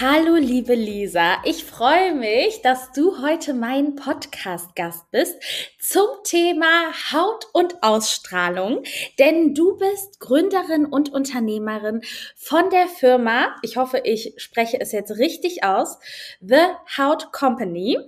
Hallo, liebe Lisa. Ich freue mich, dass du heute mein Podcast-Gast bist zum Thema Haut und Ausstrahlung, denn du bist Gründerin und Unternehmerin von der Firma, ich hoffe, ich spreche es jetzt richtig aus, The Haut Company.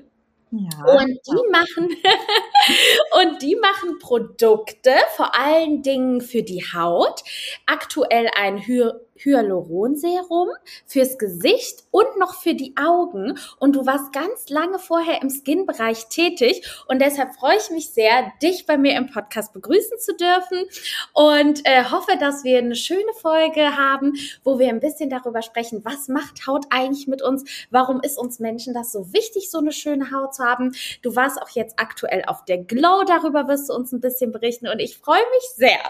Ja, und die machen und die machen Produkte vor allen Dingen für die Haut. Aktuell ein Hy Hyaluronserum fürs Gesicht und noch für die Augen. Und du warst ganz lange vorher im Skin-Bereich tätig. Und deshalb freue ich mich sehr, dich bei mir im Podcast begrüßen zu dürfen. Und äh, hoffe, dass wir eine schöne Folge haben, wo wir ein bisschen darüber sprechen, was macht Haut eigentlich mit uns? Warum ist uns Menschen das so wichtig, so eine schöne Haut zu haben? Du warst auch jetzt aktuell auf der Glow. Darüber wirst du uns ein bisschen berichten. Und ich freue mich sehr.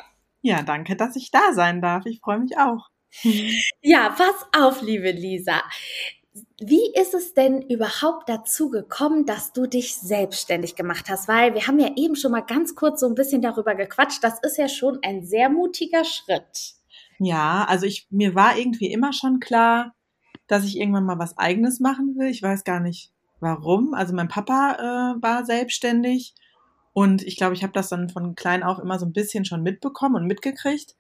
Ja, danke, dass ich da sein darf. Ich freue mich auch. Ja, pass auf, liebe Lisa. Wie ist es denn überhaupt dazu gekommen, dass du dich selbstständig gemacht hast? Weil wir haben ja eben schon mal ganz kurz so ein bisschen darüber gequatscht. Das ist ja schon ein sehr mutiger Schritt. Ja, also ich, mir war irgendwie immer schon klar, dass ich irgendwann mal was eigenes machen will. Ich weiß gar nicht warum. Also mein Papa äh, war selbstständig und ich glaube, ich habe das dann von klein auf immer so ein bisschen schon mitbekommen und mitgekriegt.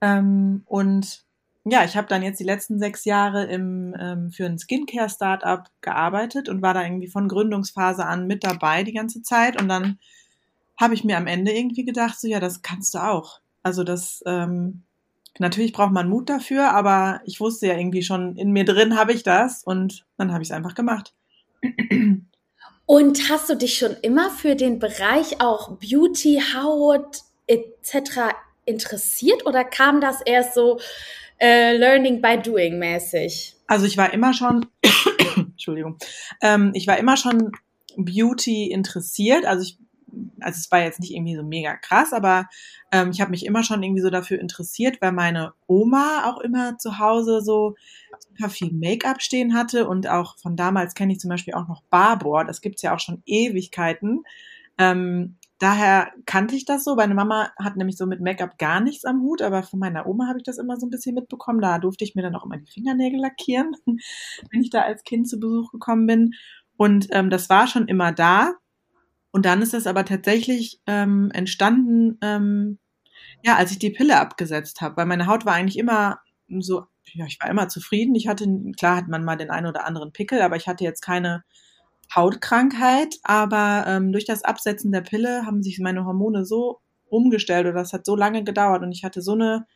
Ähm, und ja, ich habe dann jetzt die letzten sechs Jahre im, ähm, für ein Skincare-Startup gearbeitet und war da irgendwie von Gründungsphase an mit dabei die ganze Zeit. Und dann habe ich mir am Ende irgendwie gedacht, so ja, das kannst du auch. Also das, ähm, natürlich braucht man Mut dafür, aber ich wusste ja irgendwie schon, in mir drin habe ich das und dann habe ich es einfach gemacht. Und hast du dich schon immer für den Bereich auch Beauty, Haut etc. interessiert oder kam das erst so, äh, Learning by Doing mäßig? Also ich war immer schon, Entschuldigung, ähm, ich war immer schon Beauty interessiert. Also ich, also es war jetzt nicht irgendwie so mega krass, aber ähm, ich habe mich immer schon irgendwie so dafür interessiert, weil meine Oma auch immer zu Hause so super viel Make-up stehen hatte und auch von damals kenne ich zum Beispiel auch noch Barbour. Das gibt's ja auch schon Ewigkeiten. Ähm, daher kannte ich das so. Meine Mama hat nämlich so mit Make-up gar nichts am Hut, aber von meiner Oma habe ich das immer so ein bisschen mitbekommen. Da durfte ich mir dann auch immer die Fingernägel lackieren, wenn ich da als Kind zu Besuch gekommen bin. Und ähm, das war schon immer da. Und dann ist das aber tatsächlich ähm, entstanden, ähm, ja, als ich die Pille abgesetzt habe, weil meine Haut war eigentlich immer so, ja, ich war immer zufrieden. Ich hatte, klar hat man mal den einen oder anderen Pickel, aber ich hatte jetzt keine Hautkrankheit, aber ähm, durch das Absetzen der Pille haben sich meine Hormone so umgestellt oder das hat so lange gedauert und ich hatte so eine,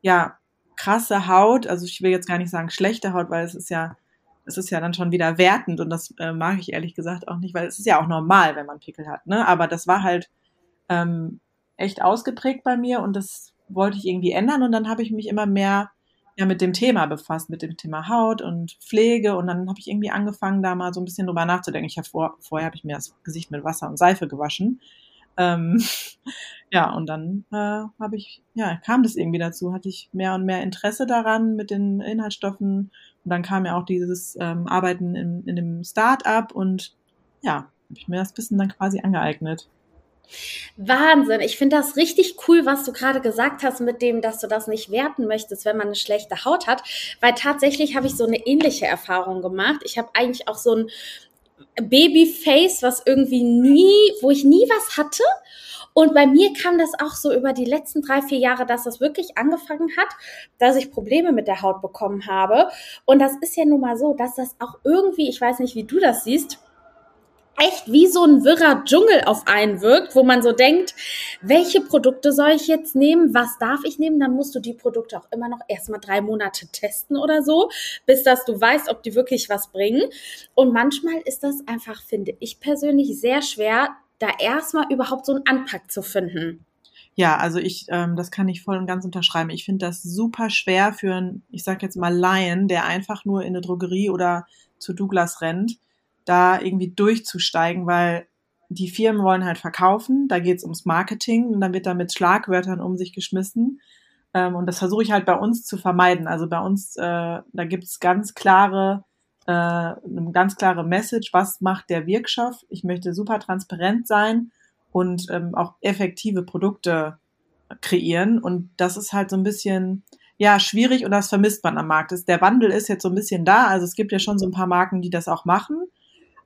ja, krasse Haut, also ich will jetzt gar nicht sagen schlechte Haut, weil es ist ja, es ist ja dann schon wieder wertend und das äh, mag ich ehrlich gesagt auch nicht, weil es ist ja auch normal, wenn man Pickel hat, ne? Aber das war halt ähm, echt ausgeprägt bei mir und das wollte ich irgendwie ändern und dann habe ich mich immer mehr ja mit dem Thema befasst, mit dem Thema Haut und Pflege und dann habe ich irgendwie angefangen, da mal so ein bisschen drüber nachzudenken. Ich habe vor, vorher habe ich mir das Gesicht mit Wasser und Seife gewaschen. Ähm, ja, und dann äh, habe ich, ja, kam das irgendwie dazu, hatte ich mehr und mehr Interesse daran mit den Inhaltsstoffen und dann kam ja auch dieses ähm, Arbeiten in, in dem Start-up und ja, habe ich mir das bisschen dann quasi angeeignet. Wahnsinn. Ich finde das richtig cool, was du gerade gesagt hast mit dem, dass du das nicht werten möchtest, wenn man eine schlechte Haut hat, weil tatsächlich habe ich so eine ähnliche Erfahrung gemacht. Ich habe eigentlich auch so ein Babyface, was irgendwie nie, wo ich nie was hatte. Und bei mir kam das auch so über die letzten drei, vier Jahre, dass das wirklich angefangen hat, dass ich Probleme mit der Haut bekommen habe. Und das ist ja nun mal so, dass das auch irgendwie, ich weiß nicht, wie du das siehst, echt wie so ein wirrer Dschungel auf einen wirkt, wo man so denkt, welche Produkte soll ich jetzt nehmen, was darf ich nehmen, dann musst du die Produkte auch immer noch erstmal drei Monate testen oder so, bis dass du weißt, ob die wirklich was bringen. Und manchmal ist das einfach, finde ich persönlich, sehr schwer, da erstmal überhaupt so einen Anpack zu finden. Ja, also ich, ähm, das kann ich voll und ganz unterschreiben. Ich finde das super schwer für einen, ich sag jetzt mal Laien, der einfach nur in eine Drogerie oder zu Douglas rennt, da irgendwie durchzusteigen, weil die Firmen wollen halt verkaufen, da geht's ums Marketing und dann wird da mit Schlagwörtern um sich geschmissen. Ähm, und das versuche ich halt bei uns zu vermeiden. Also bei uns, äh, da gibt's ganz klare, äh, eine ganz klare Message, was macht der Wirkstoff. Ich möchte super transparent sein und ähm, auch effektive Produkte kreieren. Und das ist halt so ein bisschen, ja, schwierig und das vermisst man am Markt. Der Wandel ist jetzt so ein bisschen da. Also es gibt ja schon so ein paar Marken, die das auch machen.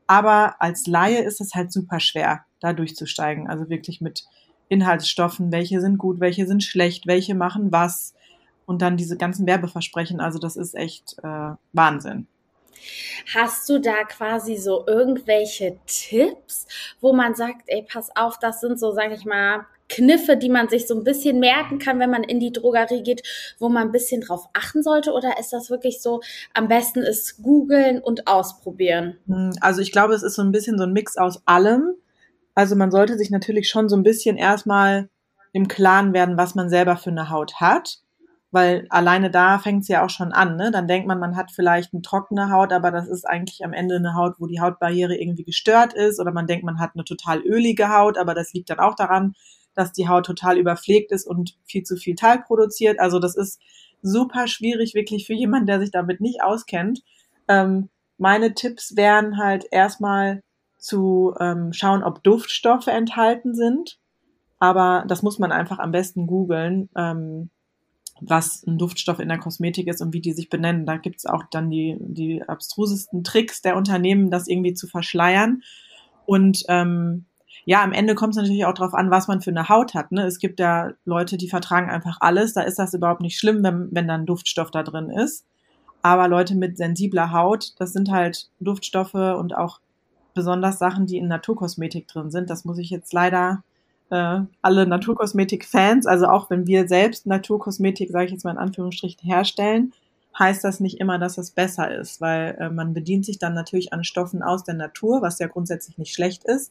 Aber als Laie ist es halt super schwer, da durchzusteigen. Also wirklich mit Inhaltsstoffen, welche sind gut, welche sind schlecht, welche machen was. Und dann diese ganzen Werbeversprechen. Also das ist echt äh, Wahnsinn. Hast du da quasi so irgendwelche Tipps, wo man sagt, ey, pass auf, das sind so, sage ich mal, Kniffe, die man sich so ein bisschen merken kann, wenn man in die Drogerie geht, wo man ein bisschen drauf achten sollte? Oder ist das wirklich so, am besten ist googeln und ausprobieren? Hm, also ich glaube, es ist so ein bisschen so ein Mix aus allem. Also man sollte sich natürlich schon so ein bisschen erstmal im Klaren werden, was man selber für eine Haut hat. Weil alleine da fängt es ja auch schon an. Ne? Dann denkt man, man hat vielleicht eine trockene Haut, aber das ist eigentlich am Ende eine Haut, wo die Hautbarriere irgendwie gestört ist. Oder man denkt, man hat eine total ölige Haut, aber das liegt dann auch daran, dass die Haut total überpflegt ist und viel zu viel Talg produziert. Also das ist super schwierig wirklich für jemanden, der sich damit nicht auskennt. Ähm, meine Tipps wären halt erstmal zu ähm, schauen, ob Duftstoffe enthalten sind. Aber das muss man einfach am besten googeln, ähm, was ein Duftstoff in der Kosmetik ist und wie die sich benennen. Da gibt's auch dann die, die abstrusesten Tricks der Unternehmen, das irgendwie zu verschleiern. Und ähm, ja, am Ende kommt es natürlich auch darauf an, was man für eine Haut hat. Ne? Es gibt ja Leute, die vertragen einfach alles. Da ist das überhaupt nicht schlimm, wenn, wenn da ein Duftstoff da drin ist. Aber Leute mit sensibler Haut, das sind halt Duftstoffe und auch besonders Sachen, die in Naturkosmetik drin sind. Das muss ich jetzt leider äh, alle Naturkosmetik-Fans, also auch wenn wir selbst Naturkosmetik, sage ich jetzt mal in Anführungsstrichen, herstellen, heißt das nicht immer, dass es besser ist, weil äh, man bedient sich dann natürlich an Stoffen aus der Natur, was ja grundsätzlich nicht schlecht ist.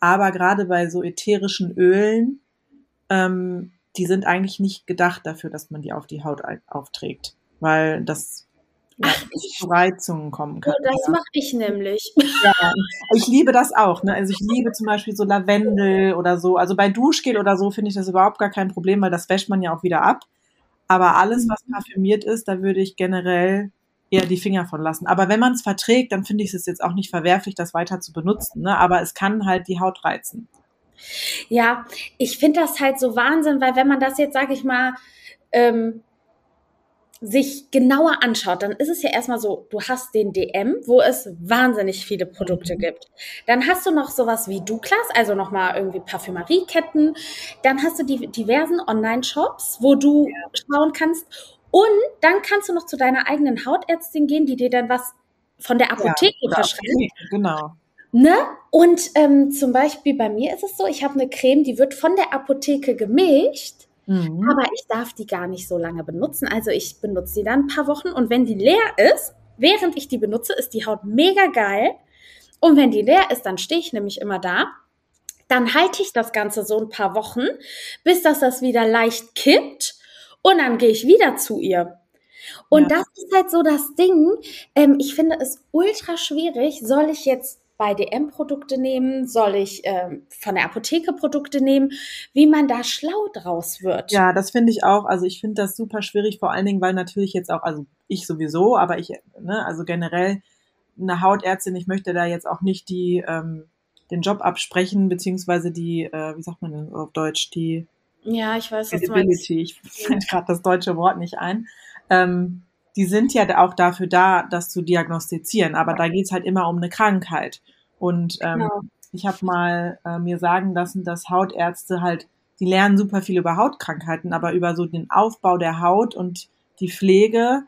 Aber gerade bei so ätherischen Ölen, ähm, die sind eigentlich nicht gedacht dafür, dass man die auf die Haut aufträgt, weil das ja, Ach, zu Reizungen kommen kann. Das ja. mache ich nämlich. Ja, ich liebe das auch. Ne? Also ich liebe zum Beispiel so Lavendel oder so. Also bei Duschgel oder so finde ich das überhaupt gar kein Problem, weil das wäscht man ja auch wieder ab. Aber alles, was parfümiert ist, da würde ich generell eher die Finger von lassen. Aber wenn man es verträgt, dann finde ich es jetzt auch nicht verwerflich, das weiter zu benutzen. Ne? Aber es kann halt die Haut reizen. Ja, ich finde das halt so Wahnsinn, weil wenn man das jetzt, sage ich mal, ähm, sich genauer anschaut, dann ist es ja erstmal so, du hast den DM, wo es wahnsinnig viele Produkte mhm. gibt. Dann hast du noch sowas wie Douglas, also nochmal irgendwie Parfümerieketten. Dann hast du die diversen Online-Shops, wo du ja. schauen kannst und dann kannst du noch zu deiner eigenen Hautärztin gehen, die dir dann was von der Apotheke ja, verschreibt. Genau. Ne? Und ähm, zum Beispiel bei mir ist es so, ich habe eine Creme, die wird von der Apotheke gemischt, mhm. aber ich darf die gar nicht so lange benutzen. Also ich benutze die dann ein paar Wochen und wenn die leer ist, während ich die benutze, ist die Haut mega geil. Und wenn die leer ist, dann stehe ich nämlich immer da. Dann halte ich das Ganze so ein paar Wochen, bis das das wieder leicht kippt und dann gehe ich wieder zu ihr. Und ja. das ist halt so das Ding. Ähm, ich finde es ultra schwierig. Soll ich jetzt bei DM Produkte nehmen? Soll ich ähm, von der Apotheke Produkte nehmen? Wie man da schlau draus wird. Ja, das finde ich auch. Also ich finde das super schwierig, vor allen Dingen, weil natürlich jetzt auch, also ich sowieso, aber ich, ne, also generell eine Hautärztin, ich möchte da jetzt auch nicht die, ähm, den Job absprechen, beziehungsweise die, äh, wie sagt man denn auf Deutsch, die ja, ich weiß, was meinst. Ich fällt gerade das deutsche Wort nicht ein. Ähm, die sind ja auch dafür da, das zu diagnostizieren, aber da geht's halt immer um eine Krankheit. Und ähm, genau. ich habe mal äh, mir sagen lassen, dass Hautärzte halt, die lernen super viel über Hautkrankheiten, aber über so den Aufbau der Haut und die Pflege,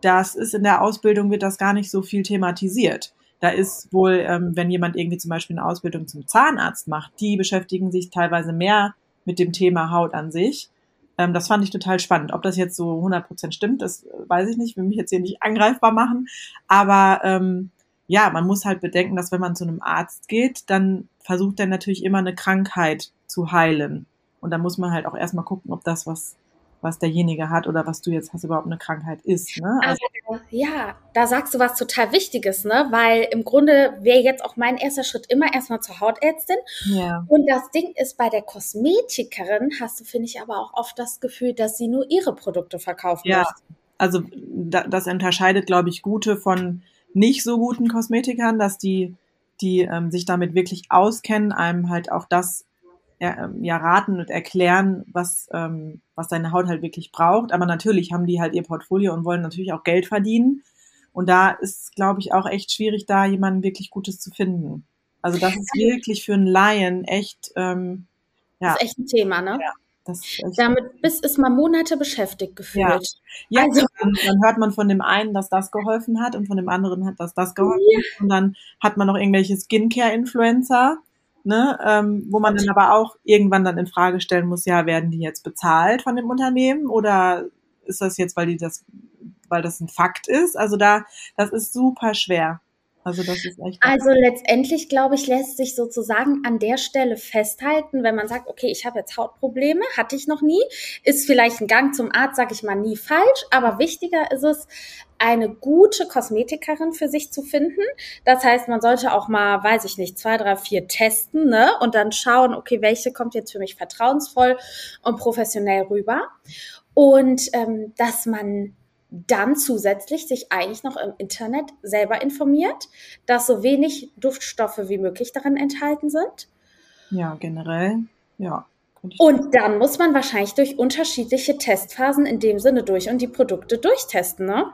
das ist in der Ausbildung wird das gar nicht so viel thematisiert. Da ist wohl, ähm, wenn jemand irgendwie zum Beispiel eine Ausbildung zum Zahnarzt macht, die beschäftigen sich teilweise mehr mit dem Thema Haut an sich. Ähm, das fand ich total spannend. Ob das jetzt so 100% stimmt, das weiß ich nicht. Will mich jetzt hier nicht angreifbar machen. Aber ähm, ja, man muss halt bedenken, dass wenn man zu einem Arzt geht, dann versucht er natürlich immer eine Krankheit zu heilen. Und da muss man halt auch erstmal gucken, ob das, was, was derjenige hat oder was du jetzt hast, überhaupt eine Krankheit ist. Ne? Also, also, ja, da sagst du was total Wichtiges, ne? Weil im Grunde wäre jetzt auch mein erster Schritt immer erstmal zur Hautärztin. Ja. Und das Ding ist, bei der Kosmetikerin hast du, finde ich, aber auch oft das Gefühl, dass sie nur ihre Produkte verkaufen Ja. möchte. Also da, das unterscheidet, glaube ich, gute von nicht so guten Kosmetikern, dass die, die ähm, sich damit wirklich auskennen, einem halt auch das ja, ähm, ja raten und erklären, was, ähm, was deine Haut halt wirklich braucht. Aber natürlich haben die halt ihr Portfolio und wollen natürlich auch Geld verdienen. Und da ist, glaube ich, auch echt schwierig, da jemanden wirklich Gutes zu finden. Also das ist wirklich für einen Laien echt, ähm, ja, Das ist echt ein Thema, ne? Ja, Damit bist ist man Monate beschäftigt gefühlt. Ja, Also- dann, dann hört man von dem einen, dass das geholfen hat und von dem anderen hat, dass das geholfen Ja. hat. Und dann hat man noch irgendwelche Skincare-Influencer, ne, ähm, wo man dann aber auch irgendwann dann in Frage stellen muss, ja, werden die jetzt bezahlt von dem Unternehmen oder ist das jetzt, weil die das, weil das ein Fakt ist? Also da, das ist super schwer. Also das ist echt. Also letztendlich, glaube ich, lässt sich sozusagen an der Stelle festhalten, wenn man sagt, okay, ich habe jetzt Hautprobleme, hatte ich noch nie, ist vielleicht ein Gang zum Arzt, sage ich mal, nie falsch, aber wichtiger ist es, eine gute Kosmetikerin für sich zu finden. Das heißt, man sollte auch mal, weiß ich nicht, zwei, drei, vier testen, ne? Und dann schauen, okay, welche kommt jetzt für mich vertrauensvoll und professionell rüber. Und ähm, dass man dann zusätzlich sich eigentlich noch im Internet selber informiert, dass so wenig Duftstoffe wie möglich darin enthalten sind. ja, generell, ja. Und dann muss man wahrscheinlich durch unterschiedliche Testphasen in dem Sinne durch und die Produkte durchtesten, ne?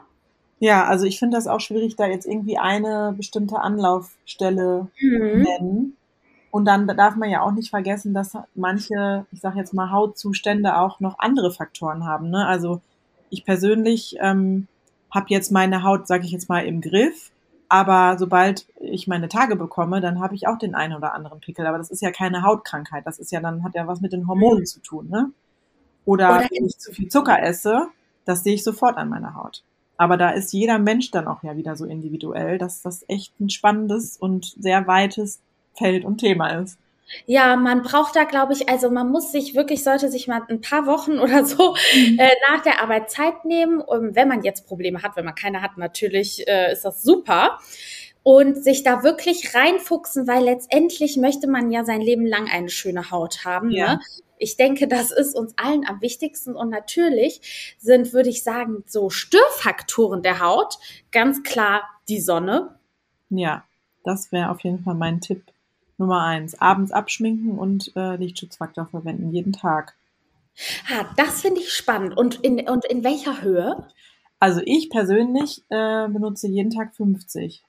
Ja, also ich finde das auch schwierig, da jetzt irgendwie eine bestimmte Anlaufstelle Mhm. nennen. Und dann darf man ja auch nicht vergessen, dass manche, ich sage jetzt mal, Hautzustände auch noch andere Faktoren haben. Ne? Also ich persönlich ähm, habe jetzt meine Haut, sage ich jetzt mal, im Griff. Aber sobald ich meine Tage bekomme, dann habe ich auch den einen oder anderen Pickel. Aber das ist ja keine Hautkrankheit. Das ist ja dann, hat ja was mit den Hormonen zu tun. Ne? Oder, Oder wenn ich zu viel Zucker esse, das sehe ich sofort an meiner Haut. Aber da ist jeder Mensch dann auch ja wieder so individuell, dass das echt ein spannendes und sehr weites Feld und Thema ist. Ja, man braucht da, glaube ich, also man muss sich wirklich, sollte sich mal ein paar Wochen oder so äh, nach der Arbeit Zeit nehmen, um, wenn man jetzt Probleme hat, wenn man keine hat, natürlich äh, ist das super. Und sich da wirklich reinfuchsen, weil letztendlich möchte man ja sein Leben lang eine schöne Haut haben. Ja. Ne? Ich denke, das ist uns allen am wichtigsten. Und natürlich sind, würde ich sagen, so Störfaktoren der Haut ganz klar die Sonne, Ja, das wäre auf jeden Fall mein Tipp Nummer eins. Abends abschminken und äh, Lichtschutzfaktor verwenden, jeden Tag. Ah, das finde ich spannend. Und in, und in welcher Höhe? Also ich persönlich äh, benutze jeden Tag 50.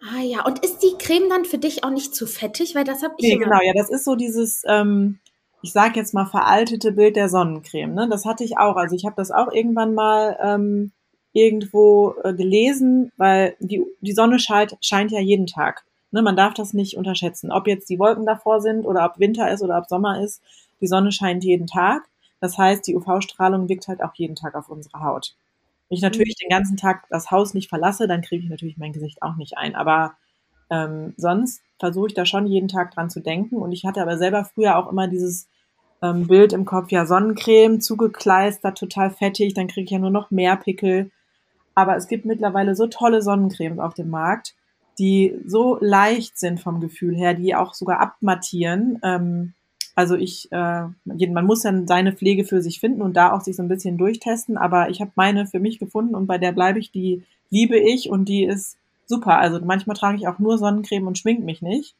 Ah ja, und ist die Creme dann für dich auch nicht zu fettig? Weil das habe ich Nee, genau, ja, das ist so dieses, ähm, ich sag jetzt mal, veraltete Bild der Sonnencreme. Ne? Das hatte ich auch. Also ich habe das auch irgendwann mal ähm, irgendwo äh, gelesen, weil die, die Sonne scheint, scheint ja jeden Tag. Ne? Man darf das nicht unterschätzen. Ob jetzt die Wolken davor sind oder ob Winter ist oder ob Sommer ist, die Sonne scheint jeden Tag. Das heißt, die UV-Strahlung wirkt halt auch jeden Tag auf unsere Haut. Wenn ich natürlich den ganzen Tag das Haus nicht verlasse, dann kriege ich natürlich mein Gesicht auch nicht ein. Aber ähm, sonst versuche ich da schon jeden Tag dran zu denken. Und ich hatte aber selber früher auch immer dieses ähm, Bild im Kopf, ja, Sonnencreme, zugekleistert, total fettig, dann kriege ich ja nur noch mehr Pickel. Aber es gibt mittlerweile so tolle Sonnencremes auf dem Markt, die so leicht sind vom Gefühl her, die auch sogar abmattieren. Ähm, also ich, äh, man muss dann seine Pflege für sich finden und da auch sich so ein bisschen durchtesten. Aber ich habe meine für mich gefunden und bei der bleibe ich, die liebe ich und die ist super. Also manchmal trage ich auch nur Sonnencreme und schmink mich nicht.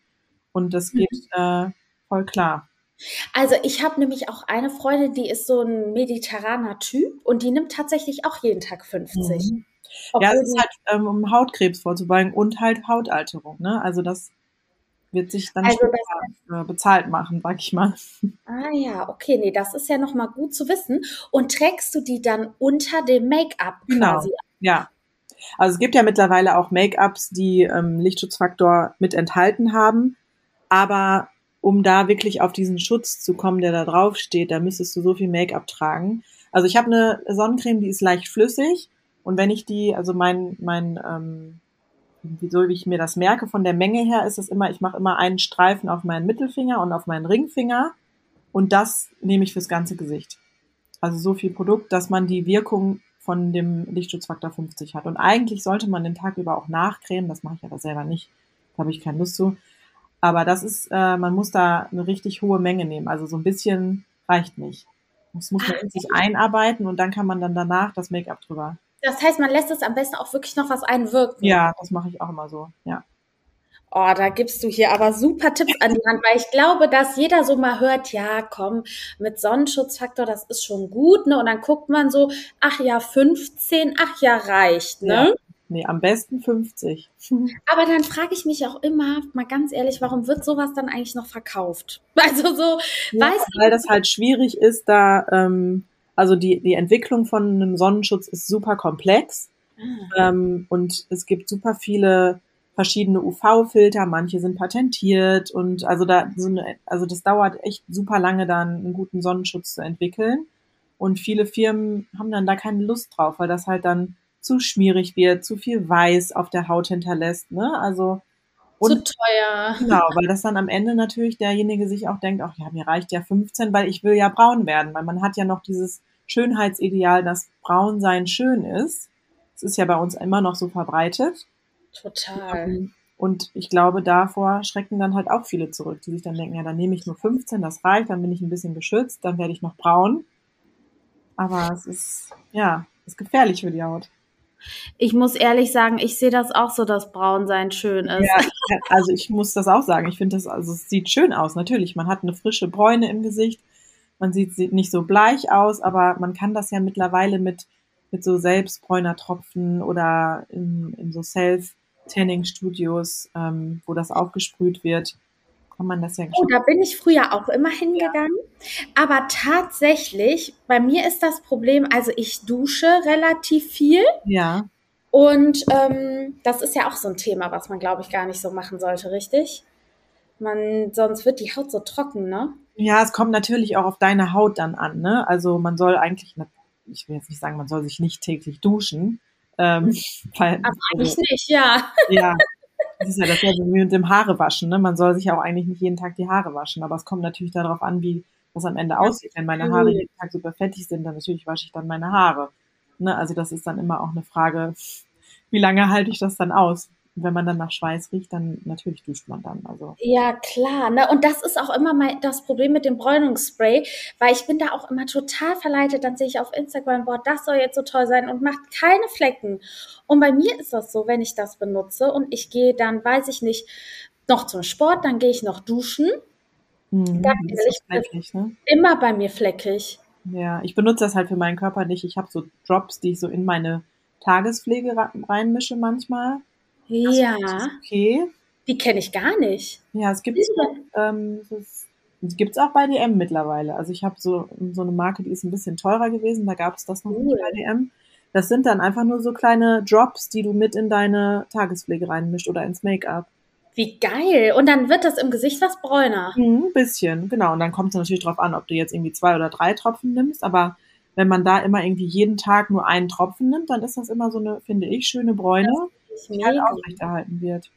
Und das geht äh, voll klar. Also ich habe nämlich auch eine Freundin, die ist so ein mediterraner Typ und die nimmt tatsächlich auch jeden Tag 50. Mhm. Ja, Obwohl es ist halt, ähm, um Hautkrebs vorzubeugen und halt Hautalterung. Ne? Also das wird sich dann Also später, äh, bezahlt machen, sag ich mal. ah ja, okay, nee, das ist ja noch mal gut zu wissen. Und trägst du die dann unter dem Make-up Genau. quasi? Ja. Also es gibt ja mittlerweile auch Make-ups, die ähm, Lichtschutzfaktor mit enthalten haben. Aber um da wirklich auf diesen Schutz zu kommen, der da drauf steht, da müsstest du so viel Make-up tragen. Also ich habe eine Sonnencreme, die ist leicht flüssig. Und wenn ich die, also mein, mein, ähm, wie so wie ich mir das merke, von der Menge her ist es immer, ich mache immer einen Streifen auf meinen Mittelfinger und auf meinen Ringfinger. Und das nehme ich fürs ganze Gesicht. Also so viel Produkt, dass man die Wirkung von dem Lichtschutzfaktor 50 hat. Und eigentlich sollte man den Tag über auch nachcremen. Das mache ich aber selber nicht. Da habe ich keine Lust zu. Aber das ist, äh, man muss da eine richtig hohe Menge nehmen. Also so ein bisschen reicht nicht. Das muss man in sich einarbeiten und dann kann man dann danach das Make-up drüber. Das heißt, man lässt es am besten auch wirklich noch was einwirken. Ja, das mache ich auch immer so, ja. Oh, da gibst du hier aber super Tipps an die Hand, weil ich glaube, dass jeder so mal hört, ja, komm, mit Sonnenschutzfaktor, das ist schon gut, ne? Und dann guckt man so, ach ja, 15, ach ja, reicht, ne? Ja. Nee, am besten 50. Aber dann frage ich mich auch immer, mal ganz ehrlich, warum wird sowas dann eigentlich noch verkauft? Also so, ja, weißt Weil das halt schwierig ist, da, ähm, also die, die Entwicklung von einem Sonnenschutz ist super komplex. Ah. Ähm, und es gibt super viele verschiedene UV-Filter, manche sind patentiert und also da so eine, also das dauert echt super lange, dann einen guten Sonnenschutz zu entwickeln. Und viele Firmen haben dann da keine Lust drauf, weil das halt dann zu schmierig wird, zu viel Weiß auf der Haut hinterlässt, ne? Also und, zu teuer. Genau, weil das dann am Ende natürlich derjenige sich auch denkt, ach ja, mir reicht ja 15, weil ich will ja braun werden, weil man hat ja noch dieses Schönheitsideal, dass braun sein schön ist. Das ist ja bei uns immer noch so verbreitet. Total. Und ich glaube, davor schrecken dann halt auch viele zurück, die sich dann denken, ja, dann nehme ich nur 15, das reicht, dann bin ich ein bisschen geschützt, dann werde ich noch braun. Aber es ist, ja, ist gefährlich für die Haut. Ich muss ehrlich sagen, ich sehe das auch so, dass Braunsein schön ist. Ja, also ich muss das auch sagen. Ich finde das, also es sieht schön aus, natürlich. Man hat eine frische Bräune im Gesicht. Man sieht, sieht nicht so bleich aus, aber man kann das ja mittlerweile mit, mit so Selbstbräunertropfen oder in, in so Self- Tanning-Studios, ähm, wo das aufgesprüht wird, kann man das ja Oh, da bin ich früher auch immer hingegangen. Ja. Aber tatsächlich, bei mir ist das Problem, also ich dusche relativ viel. Ja. Und ähm, das ist ja auch so ein Thema, was man, glaube ich, gar nicht so machen sollte, richtig? Man, sonst wird die Haut so trocken, ne? Ja, es kommt natürlich auch auf deine Haut dann an, ne? Also man soll eigentlich, ich will jetzt nicht sagen, man soll sich nicht täglich duschen, ähm, hm. weil, Aber eigentlich also, nicht, ja. Ja, das ist ja dasselbe wie mit dem Haare waschen. Ne? Man soll sich ja auch eigentlich nicht jeden Tag die Haare waschen, aber es kommt natürlich darauf an, wie das am Ende aussieht. Wenn meine Haare jeden Tag super fettig sind, dann natürlich wasche ich dann meine Haare. Ne? Also das ist dann immer auch eine Frage, wie lange halte ich das dann aus? Wenn man dann nach Schweiß riecht, dann natürlich duscht man dann. Also. Ja, klar. Ne? Und das ist auch immer mein, das Problem mit dem Bräunungsspray, weil ich bin da auch immer total verleitet. Dann sehe ich auf Instagram, boah, das soll jetzt so toll sein und macht keine Flecken. Und bei mir ist das so, wenn ich das benutze und ich gehe dann, weiß ich nicht, noch zum Sport, dann gehe ich noch duschen. Mhm, dann ist fleckig, ne? immer bei mir fleckig. Ja, ich benutze das halt für meinen Körper nicht. Ich habe so Drops, die ich so in meine Tagespflege reinmische manchmal. Ja. Okay. Die kenne ich gar nicht. Ja, es gibt ähm, es gibt's auch bei DM mittlerweile. Also ich habe so, so eine Marke, die ist ein bisschen teurer gewesen, da gab es das noch cool. nicht bei DM. Das sind dann einfach nur so kleine Drops, die du mit in deine Tagespflege reinmischt oder ins Make-up. Wie geil. Und dann wird das im Gesicht was bräuner. Mhm, ein bisschen, genau. Und dann kommt es natürlich drauf an, ob du jetzt irgendwie zwei oder drei Tropfen nimmst. Aber wenn man da immer irgendwie jeden Tag nur einen Tropfen nimmt, dann ist das immer so eine, finde ich, schöne Bräune. Das halt aufrechterhalten wird.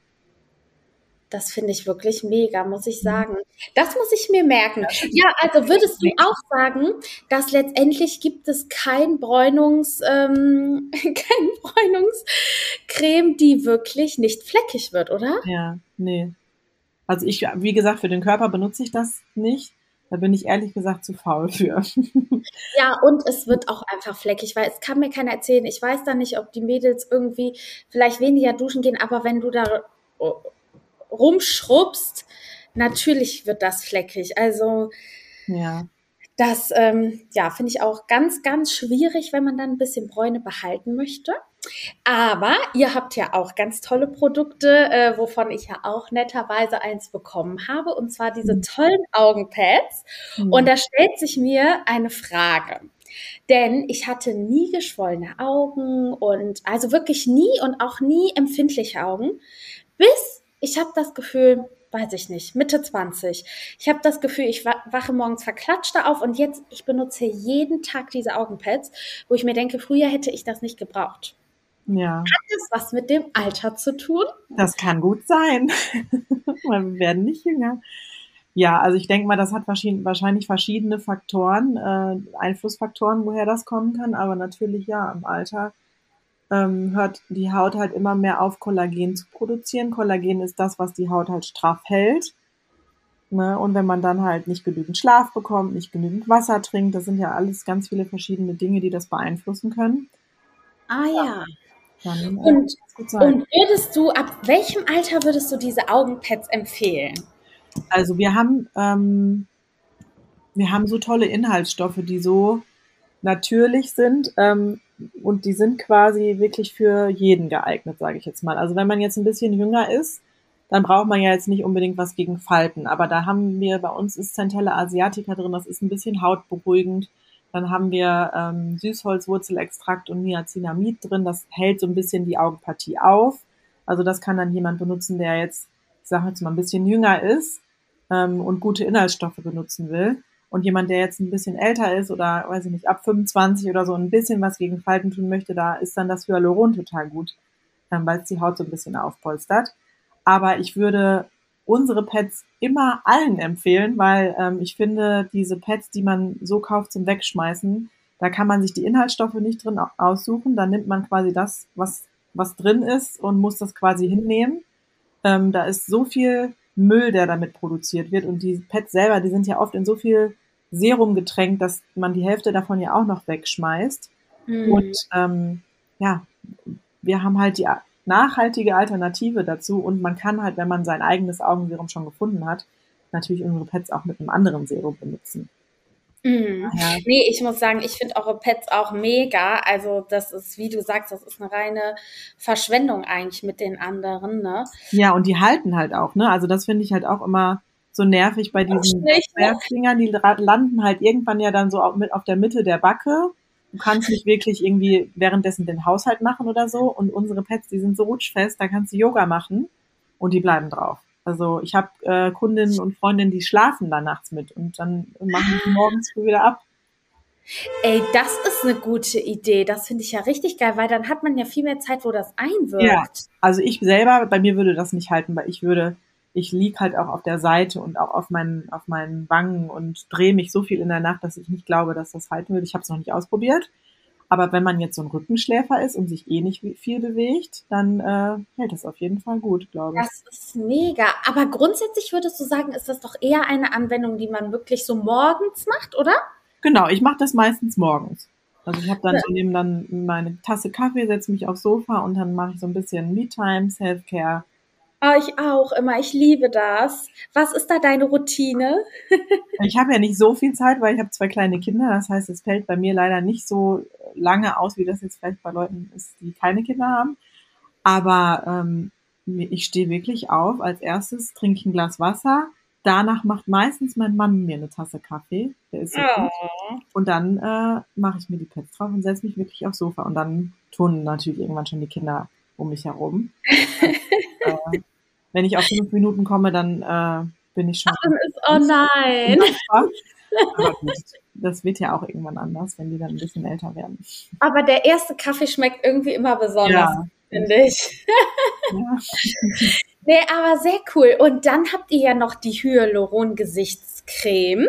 Das finde ich wirklich mega, muss ich mhm. sagen. Das muss ich mir merken. Ja, also würdest du auch sagen, dass letztendlich gibt es kein Bräunungs, ähm, kein Bräunungscreme, die wirklich nicht fleckig wird, oder? Ja, nee. Also ich, wie gesagt, für den Körper benutze ich das nicht. Da bin ich ehrlich gesagt zu faul für. Ja, und es wird auch einfach fleckig, weil es kann mir keiner erzählen. Ich weiß da nicht, ob die Mädels irgendwie vielleicht weniger duschen gehen, aber wenn du da rumschrubbst, natürlich wird das fleckig. Also ja. Das ähm, ja, finde ich auch ganz, ganz schwierig, wenn man dann ein bisschen Bräune behalten möchte. Aber ihr habt ja auch ganz tolle Produkte, äh, wovon ich ja auch netterweise eins bekommen habe, und zwar diese mhm. tollen Augenpads. Mhm. Und da stellt sich mir eine Frage. Denn ich hatte nie geschwollene Augen und also wirklich nie und auch nie empfindliche Augen, bis ich habe das Gefühl, weiß ich nicht, Mitte 20. Ich habe das Gefühl, ich wache morgens verklatschter auf und jetzt, ich benutze jeden Tag diese Augenpads, wo ich mir denke, früher hätte ich das nicht gebraucht. Ja. Hat das was mit dem Alter zu tun? Das kann gut sein. wir werden nicht jünger. Ja, also ich denke mal, das hat wahrscheinlich verschiedene Faktoren, äh, Einflussfaktoren, woher das kommen kann. Aber natürlich ja, im Alter ähm, hört die Haut halt immer mehr auf, Kollagen zu produzieren. Kollagen ist das, was die Haut halt straff hält. Ne? Und wenn man dann halt nicht genügend Schlaf bekommt, nicht genügend Wasser trinkt, das sind ja alles ganz viele verschiedene Dinge, die das beeinflussen können. Ah ja. Dann, und, und würdest du, ab welchem Alter würdest du diese Augenpads empfehlen? Also wir haben, ähm, wir haben so tolle Inhaltsstoffe, die so natürlich sind ähm, und die sind quasi wirklich für jeden geeignet, sage ich jetzt mal. Also wenn man jetzt ein bisschen jünger ist, dann braucht man ja jetzt nicht unbedingt was gegen Falten. Aber da haben wir, bei uns ist Centella asiatica drin, das ist ein bisschen hautberuhigend. Dann haben wir ähm, Süßholzwurzelextrakt und Niacinamid drin, das hält so ein bisschen die Augenpartie auf. Also das kann dann jemand benutzen, der jetzt, ich sage jetzt mal, ein bisschen jünger ist ähm, und gute Inhaltsstoffe benutzen will. Und jemand, der jetzt ein bisschen älter ist oder, weiß ich nicht, ab 25 oder so ein bisschen was gegen Falten tun möchte, da ist dann das Hyaluron total gut, ähm, weil es die Haut so ein bisschen aufpolstert. Aber ich würde unsere Pads immer allen empfehlen, weil ähm, ich finde, diese Pads, die man so kauft zum Wegschmeißen, da kann man sich die Inhaltsstoffe nicht drin aussuchen. Da nimmt man quasi das, was, was drin ist und muss das quasi hinnehmen. Ähm, da ist so viel Müll, der damit produziert wird. Und die Pads selber, die sind ja oft in so viel Serum getränkt, dass man die Hälfte davon ja auch noch wegschmeißt. Mhm. Und ähm, ja, wir haben halt die nachhaltige Alternative dazu und man kann halt, wenn man sein eigenes Augenserum schon gefunden hat, natürlich unsere Pads auch mit einem anderen Serum benutzen. Mhm. Ja. Nee, ich muss sagen, ich finde eure Pads auch mega. Also das ist, wie du sagst, das ist eine reine Verschwendung eigentlich mit den anderen, ne? Ja, und die halten halt auch, ne? Also das finde ich halt auch immer so nervig bei diesen Fingern. Die landen halt irgendwann ja dann so auf, auf der Mitte der Backe Du kannst nicht wirklich irgendwie währenddessen den Haushalt machen oder so. Und unsere Pets, die sind so rutschfest, da kannst du Yoga machen und die bleiben drauf. Also ich habe äh, Kundinnen und Freundinnen, die schlafen da nachts mit und dann machen die morgens früh wieder ab. Ey, das ist eine gute Idee. Das finde ich ja richtig geil, weil dann hat man ja viel mehr Zeit, wo das einwirkt. Ja, also ich selber, bei mir würde das nicht halten, weil ich würde ich lieg halt auch auf der Seite und auch auf meinen, auf meinen Wangen und drehe mich so viel in der Nacht, dass ich nicht glaube, dass das halten würde. Ich habe es noch nicht ausprobiert. Aber wenn man jetzt so ein Rückenschläfer ist und sich eh nicht viel bewegt, dann äh, hält das auf jeden Fall gut, glaube ich. Das ist mega. Aber grundsätzlich würdest du sagen, ist das doch eher eine Anwendung, die man wirklich so morgens macht, oder? Genau, ich mache das meistens morgens. Also ich habe dann ja. neben dann meine Tasse Kaffee, setze mich aufs Sofa und dann mache ich so ein bisschen Me-Time, Self-Care Oh, ich auch immer. Ich liebe das. Was ist da deine Routine? ich habe ja nicht so viel Zeit, weil ich habe zwei kleine Kinder. Das heißt, es fällt bei mir leider nicht so lange aus, wie das jetzt vielleicht bei Leuten ist, die keine Kinder haben. Aber ähm, ich stehe wirklich auf. Als erstes trinke ich ein Glas Wasser. Danach macht meistens mein Mann mir eine Tasse Kaffee. Der ist so oh. Und dann äh, mache ich mir die Pads drauf und setze mich wirklich aufs Sofa. Und dann tun natürlich irgendwann schon die Kinder um mich herum. äh, wenn ich auf fünf Minuten komme, dann äh, bin ich schon. Ach, oh nein. Das wird ja auch irgendwann anders, wenn die dann ein bisschen älter werden. Aber der erste Kaffee schmeckt irgendwie immer besonders, ja. finde ich. Ja. nee, aber sehr cool. Und dann habt ihr ja noch die Hyaluron-Gesichtscreme.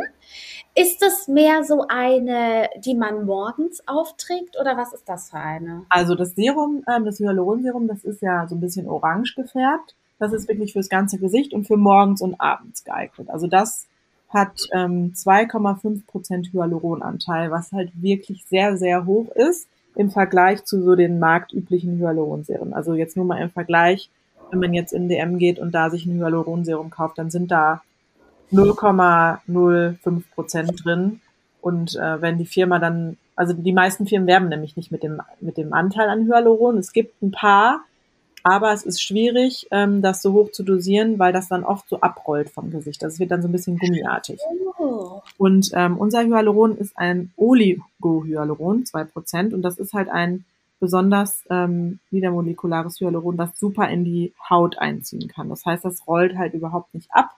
Ist das mehr so eine, die man morgens aufträgt oder was ist das für eine? Also das Serum, ähm, das Hyaluronserum, das ist ja so ein bisschen orange gefärbt. Das ist wirklich fürs ganze Gesicht und für morgens und abends geeignet. Also das hat ähm, 2,5 Prozent Hyaluronanteil, was halt wirklich sehr, sehr hoch ist im Vergleich zu so den marktüblichen Hyaluronserien. Also jetzt nur mal im Vergleich, wenn man jetzt in DM geht und da sich ein Hyaluronserum kauft, dann sind da 0,05 Prozent drin. Und äh, wenn die Firma dann, also die meisten Firmen werben nämlich nicht mit dem, mit dem Anteil an Hyaluron. Es gibt ein paar, aber es ist schwierig, ähm, das so hoch zu dosieren, weil das dann oft so abrollt vom Gesicht. Das wird dann so ein bisschen gummiartig. Oh. Und ähm, unser Hyaluron ist ein Oligohyaluron, zwei Prozent. Und das ist halt ein besonders ähm, niedermolekulares Hyaluron, das super in die Haut einziehen kann. Das heißt, das rollt halt überhaupt nicht ab,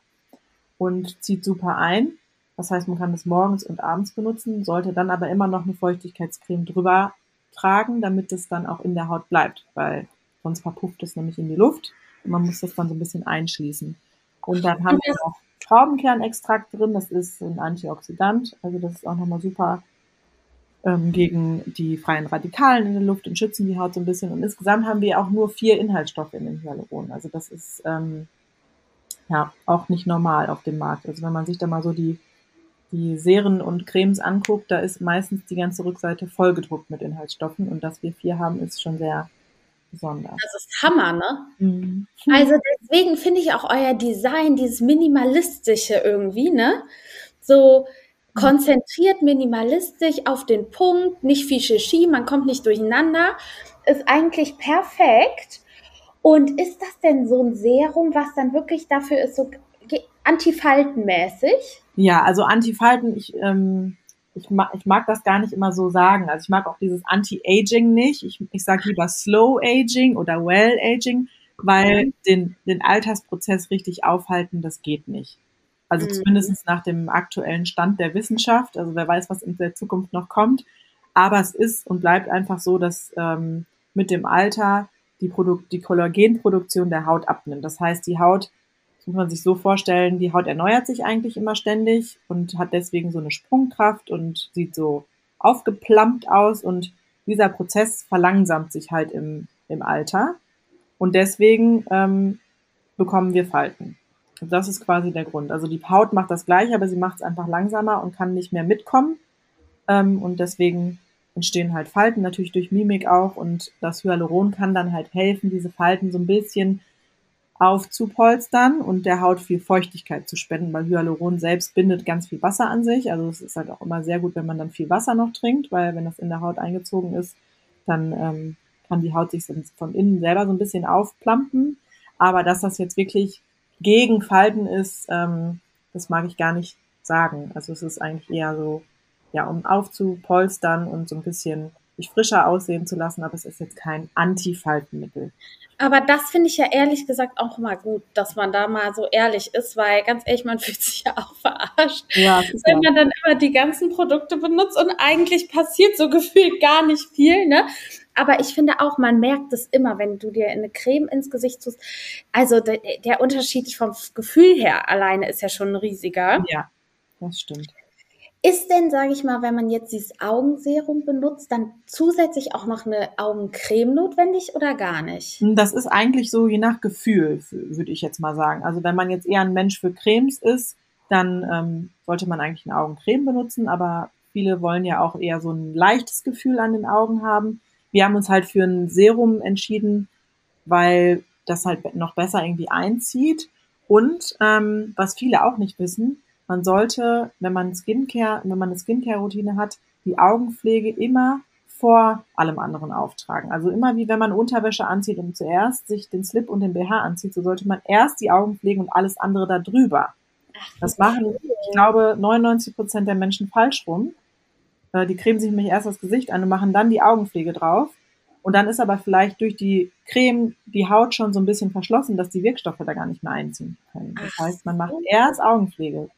und zieht super ein. Das heißt, man kann es morgens und abends benutzen, sollte dann aber immer noch eine Feuchtigkeitscreme drüber tragen, damit es dann auch in der Haut bleibt, weil sonst verpufft es nämlich in die Luft und man muss das dann so ein bisschen einschließen. Und dann haben wir noch Traubenkernextrakt drin. Das ist ein Antioxidant. Also das ist auch nochmal super ähm, gegen die freien Radikalen in der Luft und schützen die Haut so ein bisschen. Und insgesamt haben wir auch nur vier Inhaltsstoffe in den Hyaluronen. Also das ist ähm, ja auch nicht normal auf dem Markt. Also wenn man sich da mal so die, die Serien und Cremes anguckt, da ist meistens die ganze Rückseite vollgedruckt mit Inhaltsstoffen. Und dass wir vier haben, ist schon sehr besonders. Das ist Hammer, ne? Mhm. Also deswegen finde ich auch euer Design, dieses minimalistische irgendwie, ne? So konzentriert, minimalistisch auf den Punkt, nicht viel Shishi, man kommt nicht durcheinander, ist eigentlich perfekt. Und ist das denn so ein Serum, was dann wirklich dafür ist, so antifaltenmäßig? Ja, also Antifalten, ich, ähm, ich, mag, ich mag das gar nicht immer so sagen. Also ich mag auch dieses Anti-Aging nicht. Ich, ich sage lieber Slow Aging oder Well Aging, weil mhm. den, den Altersprozess richtig aufhalten, das geht nicht. Also mhm. zumindest nach dem aktuellen Stand der Wissenschaft. Also wer weiß, was in der Zukunft noch kommt. Aber es ist und bleibt einfach so, dass ähm, mit dem Alter die, Produkt, die Kollagenproduktion der Haut abnimmt. Das heißt, die Haut, das muss man sich so vorstellen, die Haut erneuert sich eigentlich immer ständig und hat deswegen so eine Sprungkraft und sieht so aufgeplampt aus und dieser Prozess verlangsamt sich halt im, im Alter und deswegen ähm, bekommen wir Falten. Das ist quasi der Grund. Also die Haut macht das gleiche, aber sie macht es einfach langsamer und kann nicht mehr mitkommen. Ähm, und deswegen entstehen halt Falten, natürlich durch Mimik auch. Und das Hyaluron kann dann halt helfen, diese Falten so ein bisschen aufzupolstern und der Haut viel Feuchtigkeit zu spenden, weil Hyaluron selbst bindet ganz viel Wasser an sich. Also es ist halt auch immer sehr gut, wenn man dann viel Wasser noch trinkt, weil wenn das in der Haut eingezogen ist, dann ähm, kann die Haut sich von innen selber so ein bisschen aufplampen. Aber dass das jetzt wirklich gegen Falten ist, ähm, das mag ich gar nicht sagen. Also es ist eigentlich eher so, ja, um aufzupolstern und so ein bisschen sich frischer aussehen zu lassen, aber es ist jetzt kein Anti-Faltenmittel. Aber das finde ich ja ehrlich gesagt auch mal gut, dass man da mal so ehrlich ist, weil ganz ehrlich, man fühlt sich ja auch verarscht, ja, wenn man dann immer die ganzen Produkte benutzt und eigentlich passiert so gefühlt gar nicht viel, ne? Aber ich finde auch, man merkt es immer, wenn du dir eine Creme ins Gesicht tust. Also der, der Unterschied vom Gefühl her alleine ist ja schon ein riesiger. Ja, das stimmt. Ist denn, sage ich mal, wenn man jetzt dieses Augenserum benutzt, dann zusätzlich auch noch eine Augencreme notwendig oder gar nicht? Das ist eigentlich so je nach Gefühl, würde ich jetzt mal sagen. Also wenn man jetzt eher ein Mensch für Cremes ist, dann ähm, sollte man eigentlich eine Augencreme benutzen, aber viele wollen ja auch eher so ein leichtes Gefühl an den Augen haben. Wir haben uns halt für ein Serum entschieden, weil das halt noch besser irgendwie einzieht. Und ähm, was viele auch nicht wissen, man sollte, wenn man Skincare, wenn man eine Skincare-Routine hat, die Augenpflege immer vor allem anderen auftragen. Also immer wie wenn man Unterwäsche anzieht und zuerst sich den Slip und den BH anzieht, so sollte man erst die Augen pflegen und alles andere da drüber. Das machen, ich glaube, 99 Prozent der Menschen falsch rum. Äh, die cremen sich nämlich erst das Gesicht an und machen dann die Augenpflege drauf. Und dann ist aber vielleicht durch die Creme die Haut schon so ein bisschen verschlossen, dass die Wirkstoffe da gar nicht mehr einziehen können. Das heißt, man macht erst Augenpflege.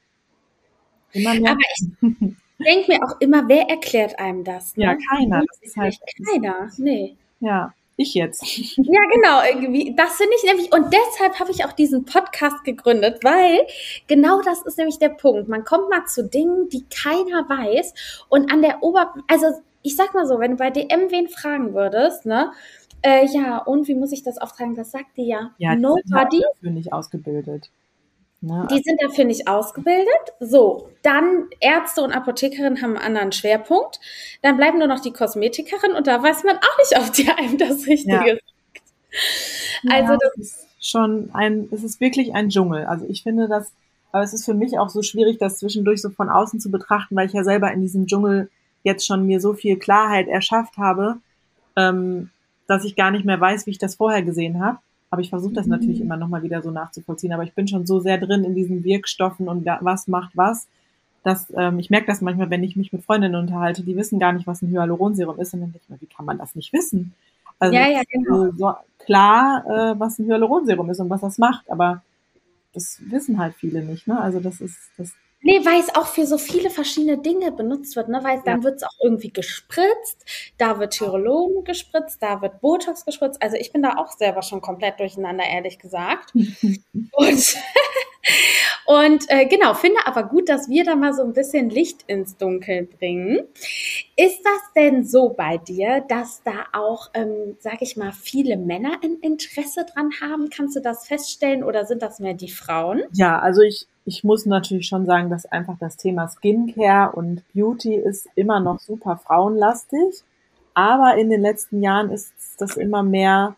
Immer mehr. Aber ich denke mir auch immer, wer erklärt einem das? Ne? Ja, keiner. Das ist halt keiner. Nee. Ja, ich jetzt. Ja, genau. Irgendwie, das finde ich nämlich, und deshalb habe ich auch diesen Podcast gegründet, weil genau das ist nämlich der Punkt. Man kommt mal zu Dingen, die keiner weiß und an der Ober, also ich sag mal so, wenn du bei DM wen fragen würdest, ne, äh, ja, und wie muss ich das auftragen? Das sagt dir ja, ja nobody. Sind nicht ausgebildet. Ne? Die sind dafür nicht ausgebildet. So, dann Ärzte und Apothekerinnen haben einen anderen Schwerpunkt. Dann bleiben nur noch die Kosmetikerin und da weiß man auch nicht, ob die einem das Richtige ja. sagt. Also ja, das ist schon ein, es ist wirklich ein Dschungel. Also ich finde das, aber es ist für mich auch so schwierig, das zwischendurch so von außen zu betrachten, weil ich ja selber in diesem Dschungel jetzt schon mir so viel Klarheit erschafft habe, ähm, dass ich gar nicht mehr weiß, wie ich das vorher gesehen habe. Aber ich versuche das mhm. natürlich immer nochmal wieder so nachzuvollziehen. Aber ich bin schon so sehr drin in diesen Wirkstoffen und was macht was, dass ähm, ich merke das manchmal, wenn ich mich mit Freundinnen unterhalte, die wissen gar nicht, was ein Hyaluronserum ist. Und dann denke ich mir, wie kann man das nicht wissen? Also ja, ja, genau. so klar, äh, was ein Hyaluronserum ist und was das macht, aber das wissen halt viele nicht. Ne? Also das ist das Nee, weil es auch für so viele verschiedene Dinge benutzt wird, ne? Weil ja. dann wird es auch irgendwie gespritzt, da wird Tyrolon gespritzt, da wird Botox gespritzt. Also ich bin da auch selber schon komplett durcheinander, ehrlich gesagt. und, Und äh, genau, finde aber gut, dass wir da mal so ein bisschen Licht ins Dunkel bringen. Ist das denn so bei dir, dass da auch, ähm, sag ich mal, viele Männer ein Interesse dran haben? Kannst du das feststellen oder sind das mehr die Frauen? Ja, also ich, ich muss natürlich schon sagen, dass einfach das Thema Skincare und Beauty ist immer noch super frauenlastig. Aber in den letzten Jahren ist das immer mehr,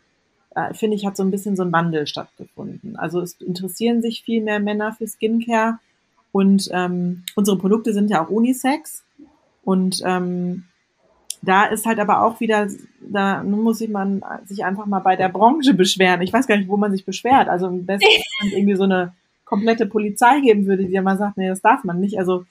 äh, finde ich, hat so ein bisschen so ein Wandel stattgefunden. Also es interessieren sich viel mehr Männer für Skincare und ähm, unsere Produkte sind ja auch Unisex. Und ähm, da ist halt aber auch wieder, da muss sich man sich einfach mal bei der Branche beschweren. Ich weiß gar nicht, wo man sich beschwert. Also am besten, wenn man irgendwie so eine komplette Polizei geben würde, die ja mal sagt, nee, das darf man nicht. Also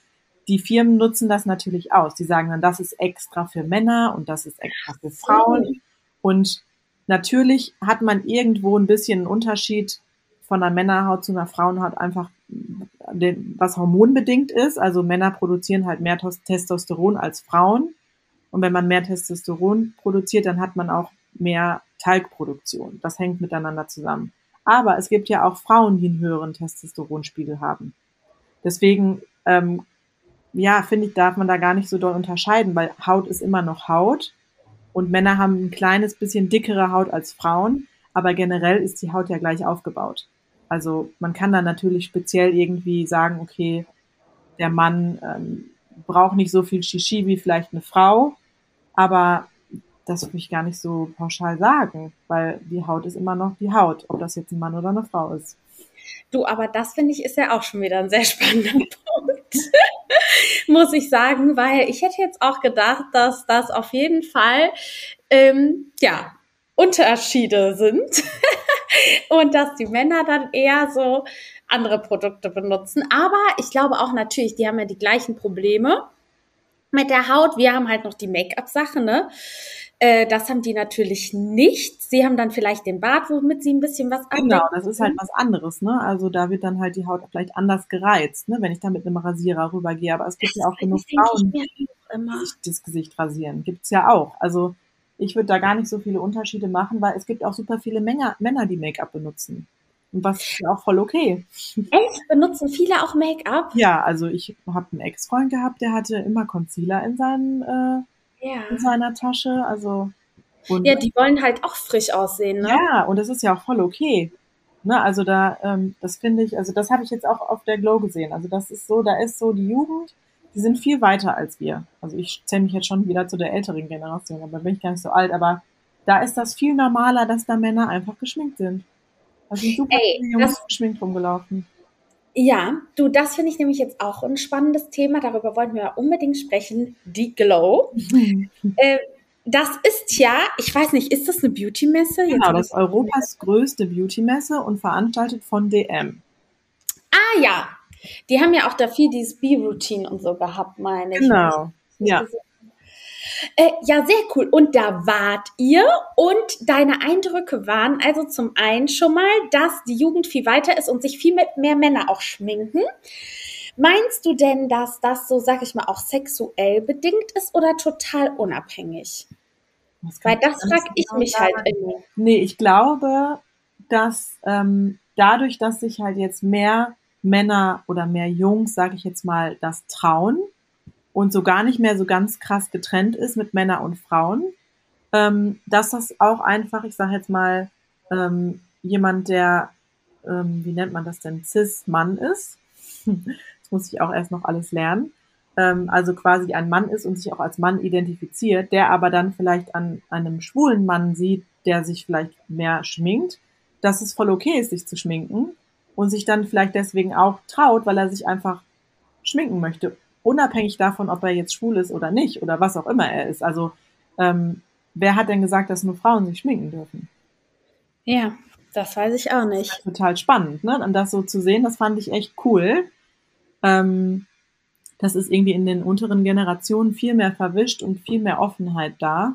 die Firmen nutzen das natürlich aus. Die sagen dann, das ist extra für Männer und das ist extra für Frauen. Und natürlich hat man irgendwo ein bisschen einen Unterschied von einer Männerhaut zu einer Frauenhaut einfach, was hormonbedingt ist. Also Männer produzieren halt mehr Testosteron als Frauen. Und wenn man mehr Testosteron produziert, dann hat man auch mehr Talgproduktion. Das hängt miteinander zusammen. Aber es gibt ja auch Frauen, die einen höheren Testosteronspiegel haben. Deswegen ähm, ja, finde ich, darf man da gar nicht so doll unterscheiden, weil Haut ist immer noch Haut und Männer haben ein kleines bisschen dickere Haut als Frauen, aber generell ist die Haut ja gleich aufgebaut. Also man kann dann natürlich speziell irgendwie sagen, okay, der Mann ähm, braucht nicht so viel Shishi wie vielleicht eine Frau, aber das würde ich gar nicht so pauschal sagen, weil die Haut ist immer noch die Haut, ob das jetzt ein Mann oder eine Frau ist. Du, aber das finde ich ist ja auch schon wieder ein sehr spannender Punkt, muss ich sagen, weil ich hätte jetzt auch gedacht, dass das auf jeden Fall, ähm, ja, Unterschiede sind und dass die Männer dann eher so andere Produkte benutzen. Aber ich glaube auch natürlich, die haben ja die gleichen Probleme mit der Haut. Wir haben halt noch die Make-up-Sache, ne? Äh, das haben die natürlich nicht. Sie haben dann vielleicht den Bart, womit sie ein bisschen was abdecken. Genau, das ist halt was anderes, ne? Also da wird dann halt die Haut vielleicht anders gereizt, ne? Wenn ich da mit einem Rasierer rübergehe. Aber es gibt das ja auch genug Frauen, die sich das Gesicht rasieren. Gibt's ja auch. Also ich würde da gar nicht so viele Unterschiede machen, weil es gibt auch super viele Männer, Männer die Make-up benutzen. Und was ist ja auch voll okay. Echt? Benutzen viele auch Make-up? Ja, also ich habe einen Ex-Freund gehabt, der hatte immer Concealer in seinen äh, ja. in seiner Tasche. Also ja, die wollen halt auch frisch aussehen, ne? Ja, und das ist ja auch voll okay. Ne, also da, ähm, das finde ich, also das habe ich jetzt auch auf der Glow gesehen. Also das ist so, da ist so die Jugend, die sind viel weiter als wir. Also ich zähle mich jetzt schon wieder zu der älteren Generation, aber bin ich gar nicht so alt, aber da ist das viel normaler, dass da Männer einfach geschminkt sind. Also super Ey, viele Jungs das, geschminkt rumgelaufen. Ja, du, das finde ich nämlich jetzt auch ein spannendes Thema. Darüber wollten wir unbedingt sprechen. Die Glow. äh, das ist ja, ich weiß nicht, ist das eine Beauty-Messe? Genau, das ist Europas größte Beauty-Messe und veranstaltet von DM. Ah ja, die haben ja auch dafür dieses B-Routine und so gehabt, meine genau. ich. Genau, ja. Äh, ja, sehr cool. Und da wart ihr und deine Eindrücke waren also zum einen schon mal, dass die Jugend viel weiter ist und sich viel mehr Männer auch schminken. Meinst du denn, dass das so, sag ich mal, auch sexuell bedingt ist oder total unabhängig? Das Weil das frage ich genau mich halt immer. Nee, ich glaube, dass ähm, dadurch, dass sich halt jetzt mehr Männer oder mehr Jungs, sage ich jetzt mal, das trauen, und so gar nicht mehr so ganz krass getrennt ist mit Männer und Frauen, ähm, dass das auch einfach, ich sage jetzt mal, ähm, jemand, der, ähm, wie nennt man das denn, Cis-Mann ist. das muss ich auch erst noch alles lernen. Ähm, also quasi ein Mann ist und sich auch als Mann identifiziert, der aber dann vielleicht an einem schwulen Mann sieht, der sich vielleicht mehr schminkt, dass es voll okay ist, sich zu schminken und sich dann vielleicht deswegen auch traut, weil er sich einfach schminken möchte unabhängig davon, ob er jetzt schwul ist oder nicht oder was auch immer er ist. Also ähm, wer hat denn gesagt, dass nur Frauen sich schminken dürfen? Ja, das weiß ich auch nicht. total spannend, ne? Und das so zu sehen, das fand ich echt cool. Ähm, das ist irgendwie in den unteren Generationen viel mehr verwischt und viel mehr Offenheit da.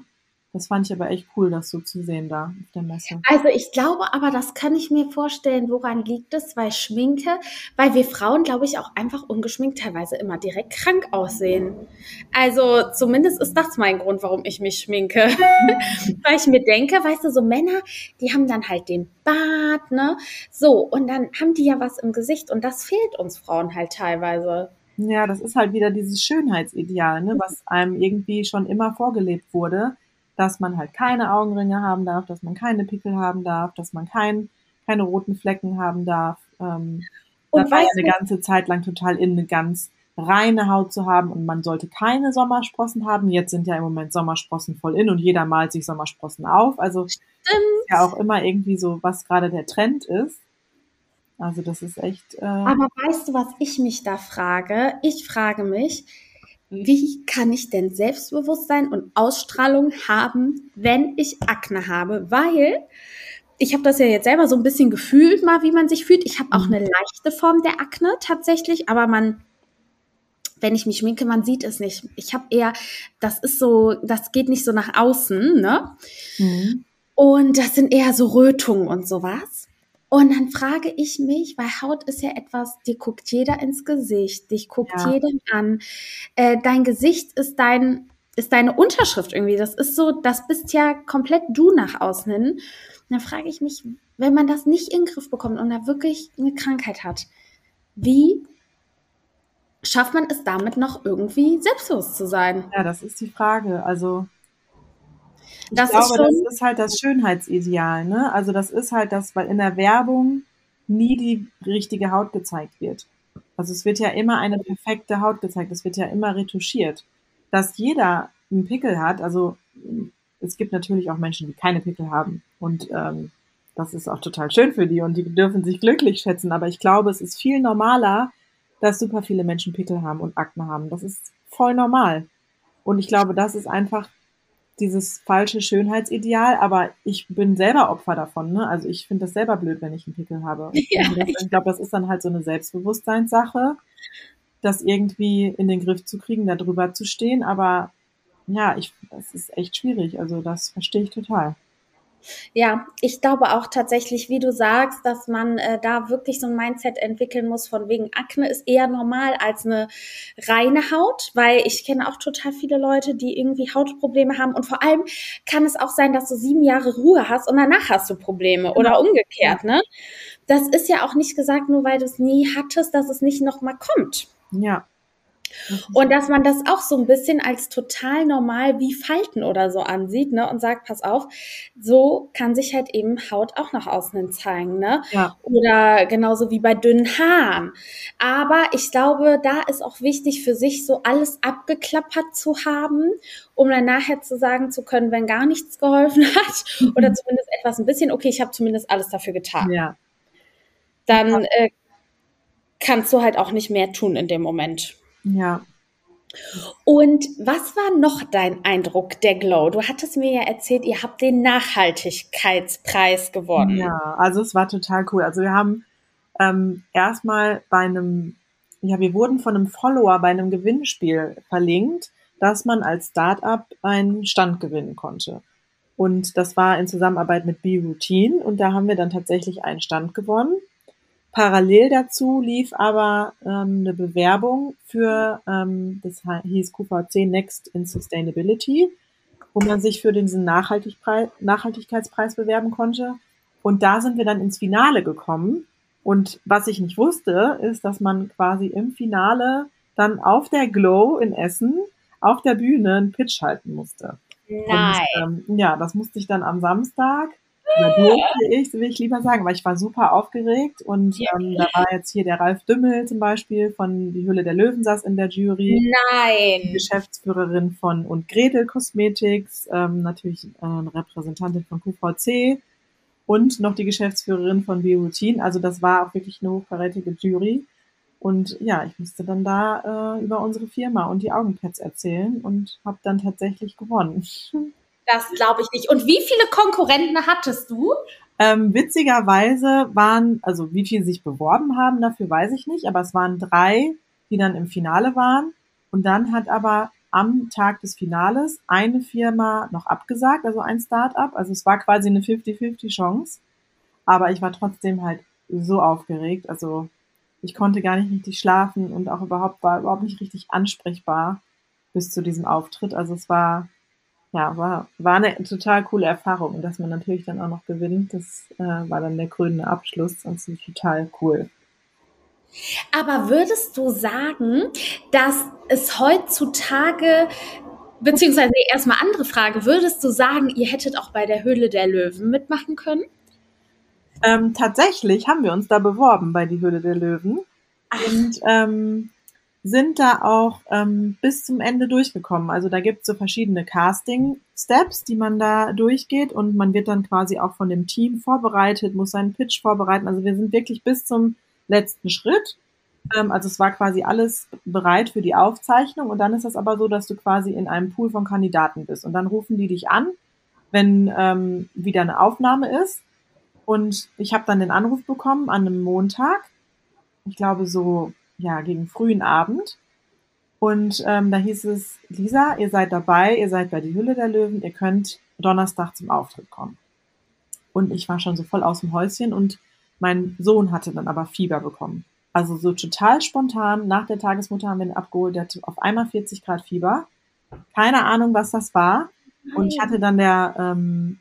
Das fand ich aber echt cool, das so zu sehen da auf der Messe. Also ich glaube aber, das kann ich mir vorstellen, woran liegt es? Weil Schminke, weil wir Frauen, glaube ich, auch einfach ungeschminkt teilweise immer direkt krank aussehen. Also zumindest ist das mein Grund, warum ich mich schminke. weil ich mir denke, weißt du, so Männer, die haben dann halt den Bart, ne? So, und dann haben die ja was im Gesicht und das fehlt uns Frauen halt teilweise. Ja, das ist halt wieder dieses Schönheitsideal, ne, was einem irgendwie schon immer vorgelebt wurde dass man halt keine Augenringe haben darf, dass man keine Pickel haben darf, dass man kein, keine roten Flecken haben darf. Ähm, und das war ja eine ganze Zeit lang total in, eine ganz reine Haut zu haben und man sollte keine Sommersprossen haben. Jetzt sind ja im Moment Sommersprossen voll in und jeder malt sich Sommersprossen auf. Also ist ja auch immer irgendwie so, was gerade der Trend ist. Also das ist echt. Äh Aber weißt du, was ich mich da frage? Ich frage mich, wie kann ich denn Selbstbewusstsein und Ausstrahlung haben, wenn ich Akne habe? Weil ich habe das ja jetzt selber so ein bisschen gefühlt, mal wie man sich fühlt. Ich habe auch mhm. eine leichte Form der Akne tatsächlich, aber man, wenn ich mich schminke, man sieht es nicht. Ich habe eher, das ist so, das geht nicht so nach außen, ne? Mhm. Und das sind eher so Rötungen und sowas. Und dann frage ich mich, weil Haut ist ja etwas, die guckt jeder ins Gesicht, dich guckt ja. jedem an. Äh, dein Gesicht ist dein, ist deine Unterschrift irgendwie. Das ist so, das bist ja komplett du nach außen hin. Und dann frage ich mich, wenn man das nicht in den Griff bekommt und da wirklich eine Krankheit hat, wie schafft man es damit noch irgendwie selbstbewusst zu sein? Ja, das ist die Frage. Also ich das glaube, ist das ist halt das Schönheitsideal, ne? Also das ist halt das, weil in der Werbung nie die richtige Haut gezeigt wird. Also es wird ja immer eine perfekte Haut gezeigt, es wird ja immer retuschiert. Dass jeder einen Pickel hat, also es gibt natürlich auch Menschen, die keine Pickel haben und ähm, das ist auch total schön für die und die dürfen sich glücklich schätzen, aber ich glaube, es ist viel normaler, dass super viele Menschen Pickel haben und Akne haben. Das ist voll normal. Und ich glaube, das ist einfach dieses falsche Schönheitsideal, aber ich bin selber Opfer davon. Ne? Also ich finde das selber blöd, wenn ich einen Pickel habe. Ja, ich glaube, das ist dann halt so eine Selbstbewusstseinssache, das irgendwie in den Griff zu kriegen, da drüber zu stehen. Aber ja, ich, das ist echt schwierig. Also das verstehe ich total. Ja, ich glaube auch tatsächlich, wie du sagst, dass man äh, da wirklich so ein Mindset entwickeln muss, von wegen Akne ist eher normal als eine reine Haut, weil ich kenne auch total viele Leute, die irgendwie Hautprobleme haben und vor allem kann es auch sein, dass du sieben Jahre Ruhe hast und danach hast du Probleme oder genau. umgekehrt, ne? Das ist ja auch nicht gesagt, nur weil du es nie hattest, dass es nicht nochmal kommt. Ja, und dass man das auch so ein bisschen als total normal wie Falten oder so ansieht, ne? Und sagt, pass auf, so kann sich halt eben Haut auch nach außen hin zeigen, ne? Ja. Oder genauso wie bei dünnen Haaren. Aber ich glaube, da ist auch wichtig für sich so alles abgeklappert zu haben, um dann nachher zu sagen zu können, wenn gar nichts geholfen hat mhm. oder zumindest etwas ein bisschen, okay, ich habe zumindest alles dafür getan. Ja. Dann äh, kannst du halt auch nicht mehr tun in dem Moment. Ja. Und was war noch dein Eindruck der Glow? Du hattest mir ja erzählt, ihr habt den Nachhaltigkeitspreis gewonnen. Ja, also es war total cool. Also wir haben ähm, erstmal bei einem, ja, wir wurden von einem Follower bei einem Gewinnspiel verlinkt, dass man als Startup einen Stand gewinnen konnte. Und das war in Zusammenarbeit mit B-Routine und da haben wir dann tatsächlich einen Stand gewonnen. Parallel dazu lief aber ähm, eine Bewerbung für, ähm, das hieß QVC Next in Sustainability, wo man sich für diesen Nachhaltigkeitspreis bewerben konnte. Und da sind wir dann ins Finale gekommen. Und was ich nicht wusste, ist, dass man quasi im Finale dann auf der Glow in Essen auf der Bühne einen Pitch halten musste. Nein. Und, ähm, ja, das musste ich dann am Samstag oder durfte ich, will ich lieber sagen, weil ich war super aufgeregt und ähm, da war jetzt hier der Ralf Dümmel zum Beispiel von Die Hülle der Löwen saß in der Jury. Nein. Geschäftsführerin von und Gretel Cosmetics, ähm, natürlich äh, eine Repräsentantin von QVC und noch die Geschäftsführerin von B-Routine. Also das war auch wirklich eine hochkarätige Jury. Und ja, ich musste dann da äh, über unsere Firma und die Augenpads erzählen und habe dann tatsächlich gewonnen. Das glaube ich nicht. Und wie viele Konkurrenten hattest du? Ähm, witzigerweise waren, also wie viele sich beworben haben, dafür weiß ich nicht, aber es waren drei, die dann im Finale waren. Und dann hat aber am Tag des Finales eine Firma noch abgesagt, also ein Start-up. Also es war quasi eine 50-50 Chance. Aber ich war trotzdem halt so aufgeregt. Also ich konnte gar nicht richtig schlafen und auch überhaupt war überhaupt nicht richtig ansprechbar bis zu diesem Auftritt. Also es war ja, war, war eine total coole Erfahrung. Und dass man natürlich dann auch noch gewinnt, das äh, war dann der krönende Abschluss. Und total cool. Aber würdest du sagen, dass es heutzutage, beziehungsweise erstmal andere Frage, würdest du sagen, ihr hättet auch bei der Höhle der Löwen mitmachen können? Ähm, tatsächlich haben wir uns da beworben bei die Höhle der Löwen. Ach. Und ähm, sind da auch ähm, bis zum Ende durchgekommen. Also da gibt es so verschiedene Casting-Steps, die man da durchgeht und man wird dann quasi auch von dem Team vorbereitet, muss seinen Pitch vorbereiten. Also wir sind wirklich bis zum letzten Schritt. Ähm, also es war quasi alles bereit für die Aufzeichnung und dann ist es aber so, dass du quasi in einem Pool von Kandidaten bist und dann rufen die dich an, wenn ähm, wieder eine Aufnahme ist. Und ich habe dann den Anruf bekommen an einem Montag. Ich glaube so ja, gegen frühen Abend. Und ähm, da hieß es, Lisa, ihr seid dabei, ihr seid bei die Hülle der Löwen, ihr könnt Donnerstag zum Auftritt kommen. Und ich war schon so voll aus dem Häuschen und mein Sohn hatte dann aber Fieber bekommen. Also so total spontan, nach der Tagesmutter haben wir ihn abgeholt, der hatte auf einmal 40 Grad Fieber. Keine Ahnung, was das war. Und ich hatte dann der ähm,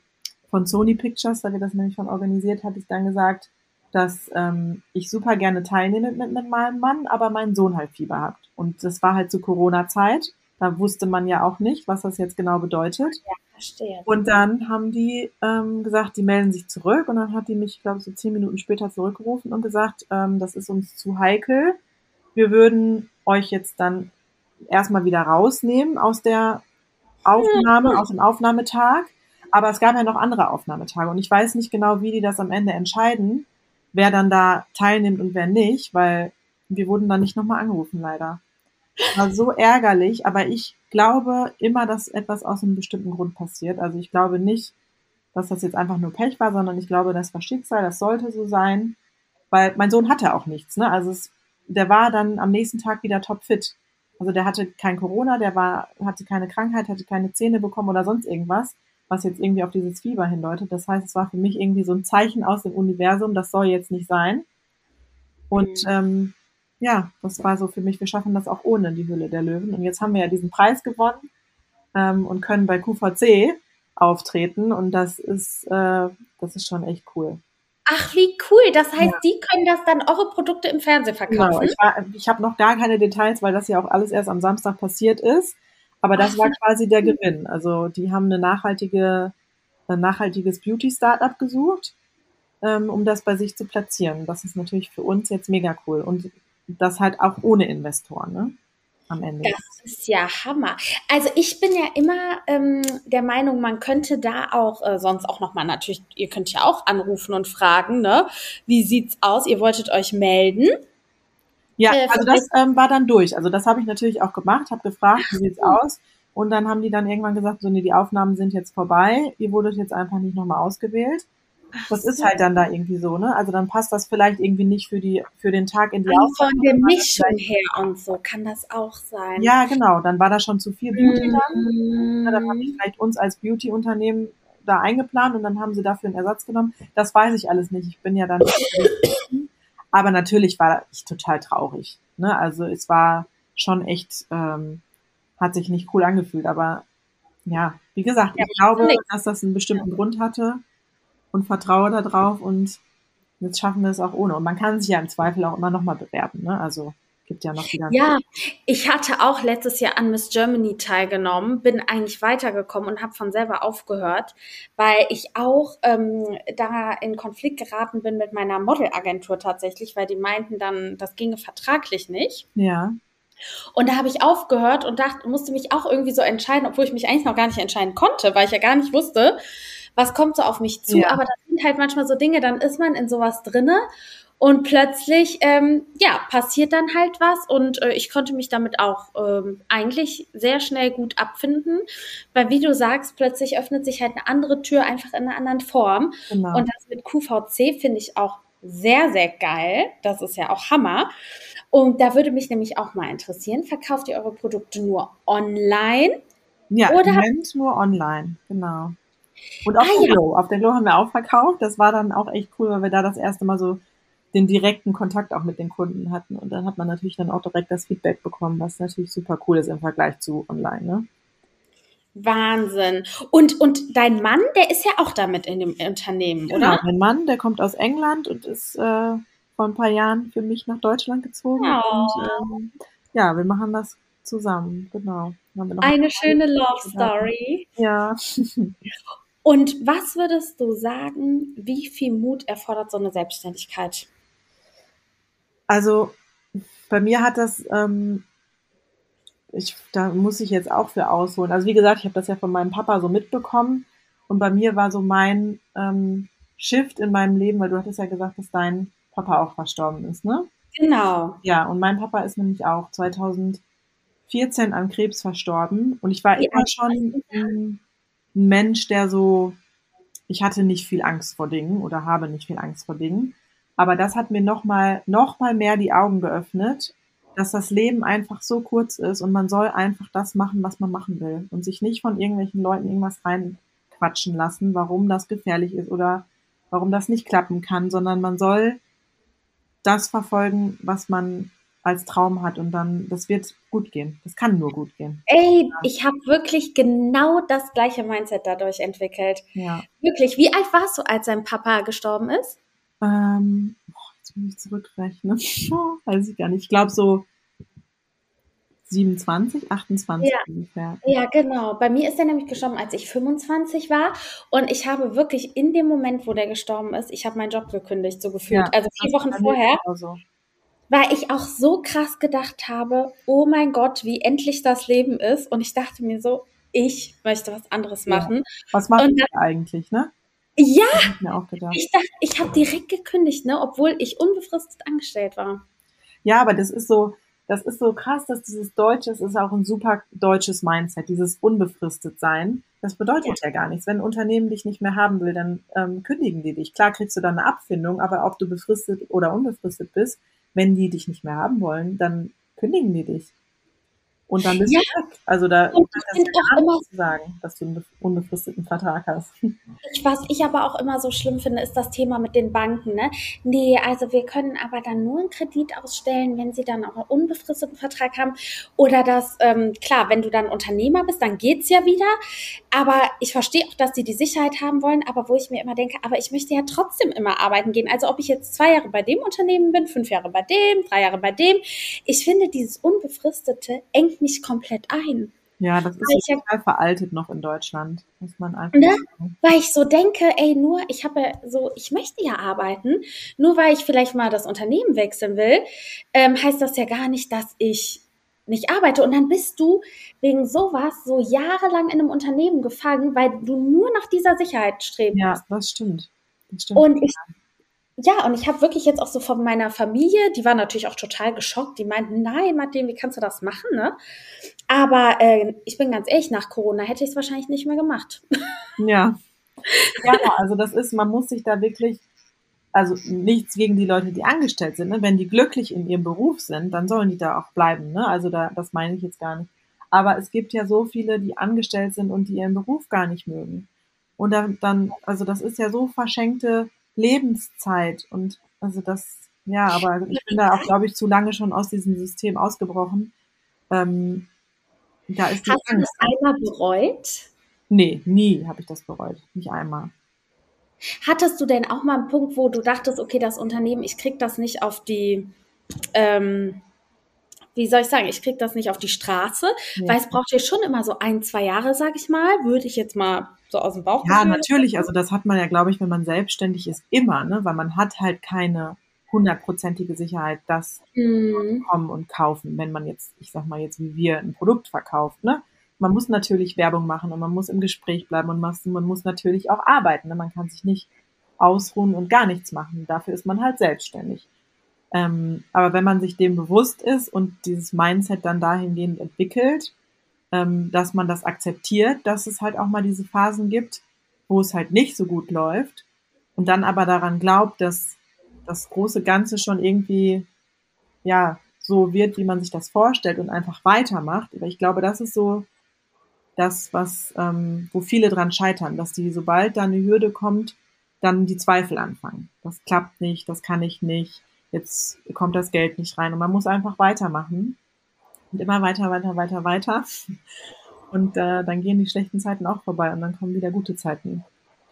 von Sony Pictures, da wir das nämlich von organisiert, hatte ich dann gesagt, dass ähm, ich super gerne teilnehme mit, mit meinem Mann, aber mein Sohn halt Fieber hat. Und das war halt zu Corona-Zeit. Da wusste man ja auch nicht, was das jetzt genau bedeutet. Ja, verstehe. Und dann haben die ähm, gesagt, die melden sich zurück. Und dann hat die mich, ich glaube, so zehn Minuten später zurückgerufen und gesagt, ähm, das ist uns zu heikel. Wir würden euch jetzt dann erstmal wieder rausnehmen aus der Aufnahme, aus dem Aufnahmetag. Aber es gab ja noch andere Aufnahmetage. Und ich weiß nicht genau, wie die das am Ende entscheiden wer dann da teilnimmt und wer nicht, weil wir wurden dann nicht nochmal angerufen, leider. War so ärgerlich, aber ich glaube immer, dass etwas aus einem bestimmten Grund passiert. Also ich glaube nicht, dass das jetzt einfach nur Pech war, sondern ich glaube, das war Schicksal, das sollte so sein, weil mein Sohn hatte auch nichts, ne? Also es, der war dann am nächsten Tag wieder topfit. Also der hatte kein Corona, der war, hatte keine Krankheit, hatte keine Zähne bekommen oder sonst irgendwas was jetzt irgendwie auf dieses Fieber hindeutet. Das heißt, es war für mich irgendwie so ein Zeichen aus dem Universum, das soll jetzt nicht sein. Und mhm. ähm, ja, das war so für mich, wir schaffen das auch ohne die Hülle der Löwen. Und jetzt haben wir ja diesen Preis gewonnen ähm, und können bei QVC auftreten. Und das ist, äh, das ist schon echt cool. Ach, wie cool. Das heißt, ja. die können das dann eure Produkte im Fernsehen verkaufen. Genau, ich, war, ich habe noch gar keine Details, weil das ja auch alles erst am Samstag passiert ist. Aber das war quasi der Gewinn. Also die haben eine nachhaltige, ein nachhaltiges Beauty-Startup gesucht, ähm, um das bei sich zu platzieren. Das ist natürlich für uns jetzt mega cool. Und das halt auch ohne Investoren, ne? Am Ende. Das ist ja Hammer. Also ich bin ja immer ähm, der Meinung, man könnte da auch äh, sonst auch nochmal natürlich, ihr könnt ja auch anrufen und fragen, ne? Wie sieht's aus? Ihr wolltet euch melden. Ja, äh, also das ähm, war dann durch. Also das habe ich natürlich auch gemacht, habe gefragt, wie sieht's aus? Und dann haben die dann irgendwann gesagt, so nee, die Aufnahmen sind jetzt vorbei, ihr wurdet jetzt einfach nicht nochmal ausgewählt. Das ist halt dann da irgendwie so, ne? Also dann passt das vielleicht irgendwie nicht für die für den Tag in die Aufnahme. Von der Mischung her und so kann das auch sein. Ja, genau. Dann war da schon zu viel Beauty mm. dann. Dann haben die vielleicht uns als Beauty-Unternehmen da eingeplant und dann haben sie dafür einen Ersatz genommen. Das weiß ich alles nicht. Ich bin ja dann aber natürlich war ich total traurig. Ne? Also es war schon echt, ähm, hat sich nicht cool angefühlt. Aber ja, wie gesagt, ja, ich glaube, nicht. dass das einen bestimmten ja. Grund hatte und vertraue darauf und jetzt schaffen wir es auch ohne. Und man kann sich ja im Zweifel auch immer nochmal bewerben. Ne? Also gibt ja noch die ganze Ja, ich hatte auch letztes Jahr an Miss Germany teilgenommen, bin eigentlich weitergekommen und habe von selber aufgehört, weil ich auch ähm, da in Konflikt geraten bin mit meiner Modelagentur tatsächlich, weil die meinten dann, das ginge vertraglich nicht. Ja. Und da habe ich aufgehört und dachte, musste mich auch irgendwie so entscheiden, obwohl ich mich eigentlich noch gar nicht entscheiden konnte, weil ich ja gar nicht wusste, was kommt so auf mich zu. Ja. Aber das sind halt manchmal so Dinge, dann ist man in sowas drinne und plötzlich, ähm, ja, passiert dann halt was und äh, ich konnte mich damit auch ähm, eigentlich sehr schnell gut abfinden, weil wie du sagst, plötzlich öffnet sich halt eine andere Tür einfach in einer anderen Form. Genau. Und das mit QVC finde ich auch sehr, sehr geil. Das ist ja auch Hammer. Und da würde mich nämlich auch mal interessieren, verkauft ihr eure Produkte nur online? Ja, Oder Moment nur online, genau. Und auf ah, der Glow. Auf der Glow haben wir auch verkauft. Das war dann auch echt cool, weil wir da das erste Mal so den direkten Kontakt auch mit den Kunden hatten. Und dann hat man natürlich dann auch direkt das Feedback bekommen, was natürlich super cool ist im Vergleich zu online, ne? Wahnsinn. Und, und dein Mann, der ist ja auch damit in dem Unternehmen, genau, oder? Mein Mann, der kommt aus England und ist äh, vor ein paar Jahren für mich nach Deutschland gezogen. Oh. Und ähm, ja, wir machen das zusammen, genau. Eine schöne Love Story. Ja. und was würdest du sagen, wie viel Mut erfordert so eine Selbstständigkeit? Also bei mir hat das ähm, ich, da muss ich jetzt auch für ausholen. Also wie gesagt, ich habe das ja von meinem Papa so mitbekommen und bei mir war so mein ähm, Shift in meinem Leben, weil du hattest ja gesagt, dass dein Papa auch verstorben ist, ne? Genau. Ja, und mein Papa ist nämlich auch 2014 an Krebs verstorben und ich war ja, immer schon ein Mensch, der so, ich hatte nicht viel Angst vor Dingen oder habe nicht viel Angst vor Dingen. Aber das hat mir nochmal noch mal mehr die Augen geöffnet dass das Leben einfach so kurz ist und man soll einfach das machen, was man machen will und sich nicht von irgendwelchen Leuten irgendwas reinquatschen lassen, warum das gefährlich ist oder warum das nicht klappen kann, sondern man soll das verfolgen, was man als Traum hat und dann, das wird gut gehen. Das kann nur gut gehen. Ey, ich habe wirklich genau das gleiche Mindset dadurch entwickelt. Ja. Wirklich. Wie alt warst du, als dein Papa gestorben ist? Ähm, Jetzt muss ich zurückrechnen. weiß ich gar nicht. Ich glaube so 27, 28 ja. ungefähr. Ja, genau. Bei mir ist er nämlich gestorben, als ich 25 war. Und ich habe wirklich in dem Moment, wo der gestorben ist, ich habe meinen Job gekündigt, so gefühlt. Ja, also vier Wochen vorher. So. Weil ich auch so krass gedacht habe, oh mein Gott, wie endlich das Leben ist. Und ich dachte mir so, ich möchte was anderes machen. Ja. Was macht ihr eigentlich, ne? Ja, ich, dachte, ich habe direkt gekündigt, ne, obwohl ich unbefristet angestellt war. Ja, aber das ist so, das ist so krass, dass dieses Deutsche, es ist auch ein super deutsches Mindset, dieses unbefristet sein. Das bedeutet ja. ja gar nichts. Wenn ein Unternehmen dich nicht mehr haben will, dann ähm, kündigen die dich. Klar kriegst du dann eine Abfindung, aber ob du befristet oder unbefristet bist, wenn die dich nicht mehr haben wollen, dann kündigen die dich. Und dann bist ja. du weg. Also da und ich das gar immer, zu sagen, dass du einen unbefristeten Vertrag hast. Ich, was ich aber auch immer so schlimm finde, ist das Thema mit den Banken. Ne? Nee, also wir können aber dann nur einen Kredit ausstellen, wenn sie dann auch einen unbefristeten Vertrag haben. Oder das, ähm, klar, wenn du dann Unternehmer bist, dann geht's ja wieder. Aber ich verstehe auch, dass sie die Sicherheit haben wollen. Aber wo ich mir immer denke, aber ich möchte ja trotzdem immer arbeiten gehen. Also ob ich jetzt zwei Jahre bei dem Unternehmen bin, fünf Jahre bei dem, drei Jahre bei dem. Ich finde dieses Unbefristete eng mich komplett ein. Ja, das ist ja total veraltet noch in Deutschland, muss man einfach ne? Weil ich so denke, ey, nur, ich habe so, ich möchte ja arbeiten, nur weil ich vielleicht mal das Unternehmen wechseln will, ähm, heißt das ja gar nicht, dass ich nicht arbeite. Und dann bist du wegen sowas so jahrelang in einem Unternehmen gefangen, weil du nur nach dieser Sicherheit strebst. Ja, das stimmt. Das stimmt. Und ich ja, und ich habe wirklich jetzt auch so von meiner Familie, die war natürlich auch total geschockt. Die meinten, nein, Martin, wie kannst du das machen, ne? Aber äh, ich bin ganz ehrlich, nach Corona hätte ich es wahrscheinlich nicht mehr gemacht. Ja. Ja, also das ist, man muss sich da wirklich, also nichts gegen die Leute, die angestellt sind. Ne? Wenn die glücklich in ihrem Beruf sind, dann sollen die da auch bleiben. Ne? Also da, das meine ich jetzt gar nicht. Aber es gibt ja so viele, die angestellt sind und die ihren Beruf gar nicht mögen. Und dann, dann also das ist ja so verschenkte Lebenszeit. Und also das, ja, aber ich bin da auch, glaube ich, zu lange schon aus diesem System ausgebrochen. Ähm, da ist Hast Angst. du das einmal bereut? Nee, nie habe ich das bereut. Nicht einmal. Hattest du denn auch mal einen Punkt, wo du dachtest, okay, das Unternehmen, ich krieg das nicht auf die, ähm, wie soll ich sagen, ich krieg das nicht auf die Straße, ja. weil es braucht ja schon immer so ein, zwei Jahre, sag ich mal, würde ich jetzt mal so aus dem Bauch. Ja, natürlich. Also das hat man ja, glaube ich, wenn man selbstständig ist, immer, ne? Weil man hat halt keine hundertprozentige Sicherheit, das mhm. kommen und kaufen, wenn man jetzt, ich sag mal jetzt wie wir, ein Produkt verkauft, ne? Man muss natürlich Werbung machen und man muss im Gespräch bleiben und man muss natürlich auch arbeiten. Ne? Man kann sich nicht ausruhen und gar nichts machen. Dafür ist man halt selbstständig. Ähm, aber wenn man sich dem bewusst ist und dieses Mindset dann dahingehend entwickelt, ähm, dass man das akzeptiert, dass es halt auch mal diese Phasen gibt, wo es halt nicht so gut läuft und dann aber daran glaubt, dass das große Ganze schon irgendwie, ja, so wird, wie man sich das vorstellt und einfach weitermacht. Aber ich glaube, das ist so das, was, ähm, wo viele dran scheitern, dass die, sobald da eine Hürde kommt, dann die Zweifel anfangen. Das klappt nicht, das kann ich nicht, jetzt kommt das Geld nicht rein. Und man muss einfach weitermachen. Und immer weiter, weiter, weiter, weiter. Und äh, dann gehen die schlechten Zeiten auch vorbei und dann kommen wieder gute Zeiten,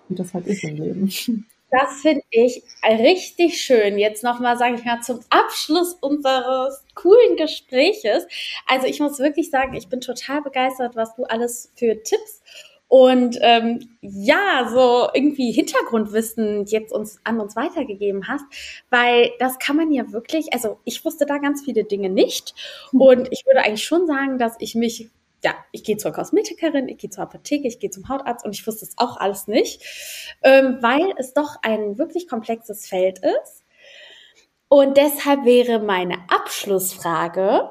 wie das halt ist im Leben. Das finde ich richtig schön. Jetzt nochmal, sage ich mal, zum Abschluss unseres coolen Gespräches. Also ich muss wirklich sagen, ich bin total begeistert, was du alles für Tipps und ähm, ja, so irgendwie Hintergrundwissen jetzt uns an uns weitergegeben hast, weil das kann man ja wirklich, also ich wusste da ganz viele Dinge nicht und ich würde eigentlich schon sagen, dass ich mich ja, ich gehe zur Kosmetikerin, ich gehe zur Apotheke, ich gehe zum Hautarzt und ich wusste es auch alles nicht, ähm, weil es doch ein wirklich komplexes Feld ist. Und deshalb wäre meine Abschlussfrage,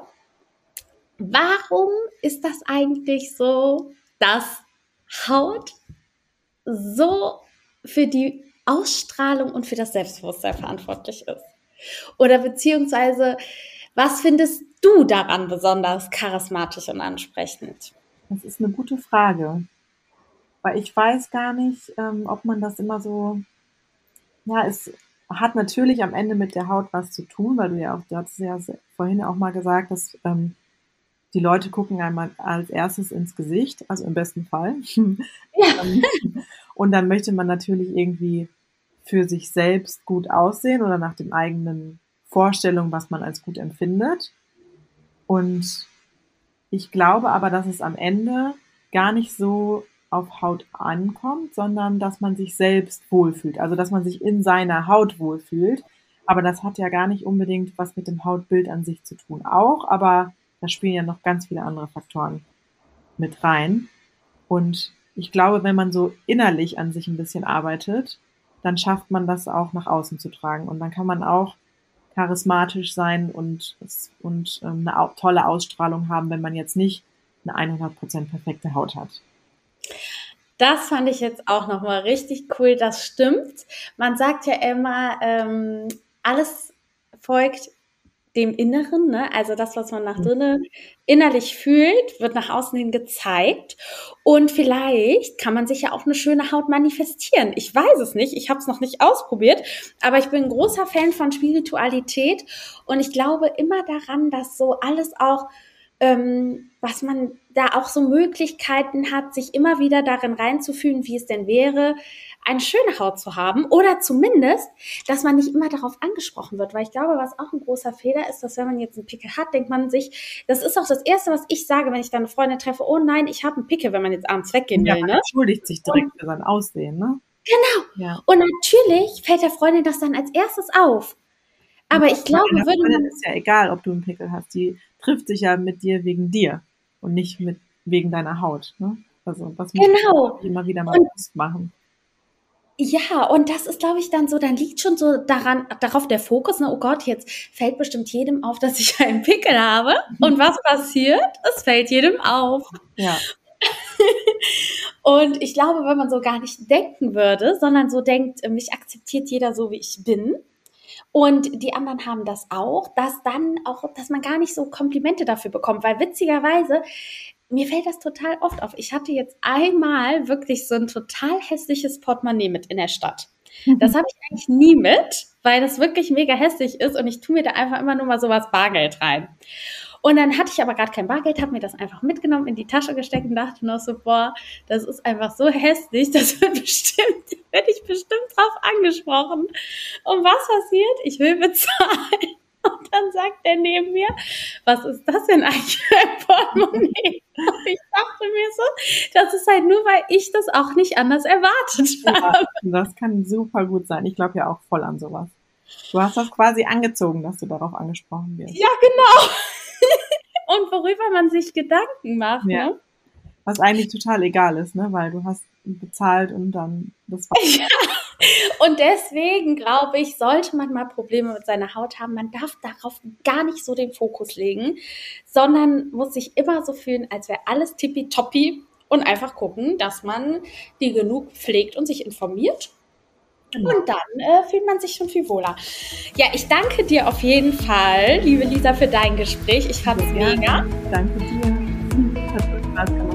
warum ist das eigentlich so, dass Haut so für die Ausstrahlung und für das Selbstbewusstsein verantwortlich ist? Oder beziehungsweise, was findest du daran besonders charismatisch und ansprechend? Das ist eine gute Frage. Weil ich weiß gar nicht, ähm, ob man das immer so, ja, es hat natürlich am Ende mit der Haut was zu tun, weil du ja auch, du hast ja vorhin auch mal gesagt, dass ähm, die Leute gucken einmal als erstes ins Gesicht, also im besten Fall. Ja. Und dann möchte man natürlich irgendwie für sich selbst gut aussehen oder nach dem eigenen Vorstellung, was man als gut empfindet. Und ich glaube aber, dass es am Ende gar nicht so auf Haut ankommt, sondern dass man sich selbst wohlfühlt. Also dass man sich in seiner Haut wohlfühlt. Aber das hat ja gar nicht unbedingt was mit dem Hautbild an sich zu tun. Auch, aber da spielen ja noch ganz viele andere Faktoren mit rein. Und ich glaube, wenn man so innerlich an sich ein bisschen arbeitet, dann schafft man das auch nach außen zu tragen. Und dann kann man auch charismatisch sein und, und ähm, eine tolle Ausstrahlung haben, wenn man jetzt nicht eine 100% perfekte Haut hat. Das fand ich jetzt auch nochmal richtig cool. Das stimmt. Man sagt ja immer, ähm, alles folgt dem Inneren, ne? also das, was man nach mhm. drinnen innerlich fühlt, wird nach außen hin gezeigt. Und vielleicht kann man sich ja auch eine schöne Haut manifestieren. Ich weiß es nicht, ich habe es noch nicht ausprobiert, aber ich bin ein großer Fan von Spiritualität und ich glaube immer daran, dass so alles auch ähm, was man da auch so Möglichkeiten hat, sich immer wieder darin reinzufühlen, wie es denn wäre, eine schöne Haut zu haben oder zumindest, dass man nicht immer darauf angesprochen wird, weil ich glaube, was auch ein großer Fehler ist, dass wenn man jetzt einen Pickel hat, denkt man sich, das ist auch das Erste, was ich sage, wenn ich dann eine Freundin treffe, oh nein, ich habe einen Pickel, wenn man jetzt abends weggehen ja, will. Man ne? entschuldigt sich direkt Und, für sein Aussehen, ne? Genau. Ja. Und natürlich fällt der Freundin das dann als erstes auf. Aber ich glaube, würde man. ist ja egal, ob du einen Pickel hast. Die trifft sich ja mit dir wegen dir und nicht mit wegen deiner Haut. Ne? Also was muss genau. man immer wieder mal bewusst machen. Ja, und das ist, glaube ich, dann so, dann liegt schon so daran, darauf der Fokus, ne, oh Gott, jetzt fällt bestimmt jedem auf, dass ich einen Pickel habe. Und was passiert? Es fällt jedem auf. Ja. und ich glaube, wenn man so gar nicht denken würde, sondern so denkt, mich akzeptiert jeder so, wie ich bin, und die anderen haben das auch, dass dann auch, dass man gar nicht so Komplimente dafür bekommt, weil witzigerweise mir fällt das total oft auf. Ich hatte jetzt einmal wirklich so ein total hässliches Portemonnaie mit in der Stadt. Mhm. Das habe ich eigentlich nie mit, weil das wirklich mega hässlich ist und ich tue mir da einfach immer nur mal sowas Bargeld rein. Und dann hatte ich aber gerade kein Bargeld, habe mir das einfach mitgenommen, in die Tasche gesteckt und dachte noch so, boah, das ist einfach so hässlich, das wird bestimmt, werde ich bestimmt drauf angesprochen. Und was passiert? Ich will bezahlen. Und dann sagt er neben mir, was ist das denn eigentlich für ein Portemonnaie? Und ich dachte mir so, das ist halt nur, weil ich das auch nicht anders erwartet habe. Ja, das kann super gut sein. Ich glaube ja auch voll an sowas. Du hast das quasi angezogen, dass du darauf angesprochen wirst. Ja, genau und worüber man sich Gedanken macht. Ja. Ne? Was eigentlich total egal ist, ne? weil du hast bezahlt und dann das war. Ja. Und deswegen glaube ich, sollte man mal Probleme mit seiner Haut haben, man darf darauf gar nicht so den Fokus legen, sondern muss sich immer so fühlen, als wäre alles tippitoppi und einfach gucken, dass man die genug pflegt und sich informiert Genau. Und dann äh, fühlt man sich schon viel wohler. Ja, ich danke dir auf jeden Fall, liebe Lisa, für dein Gespräch. Ich fand es mega. Danke dir. Hat Spaß gemacht.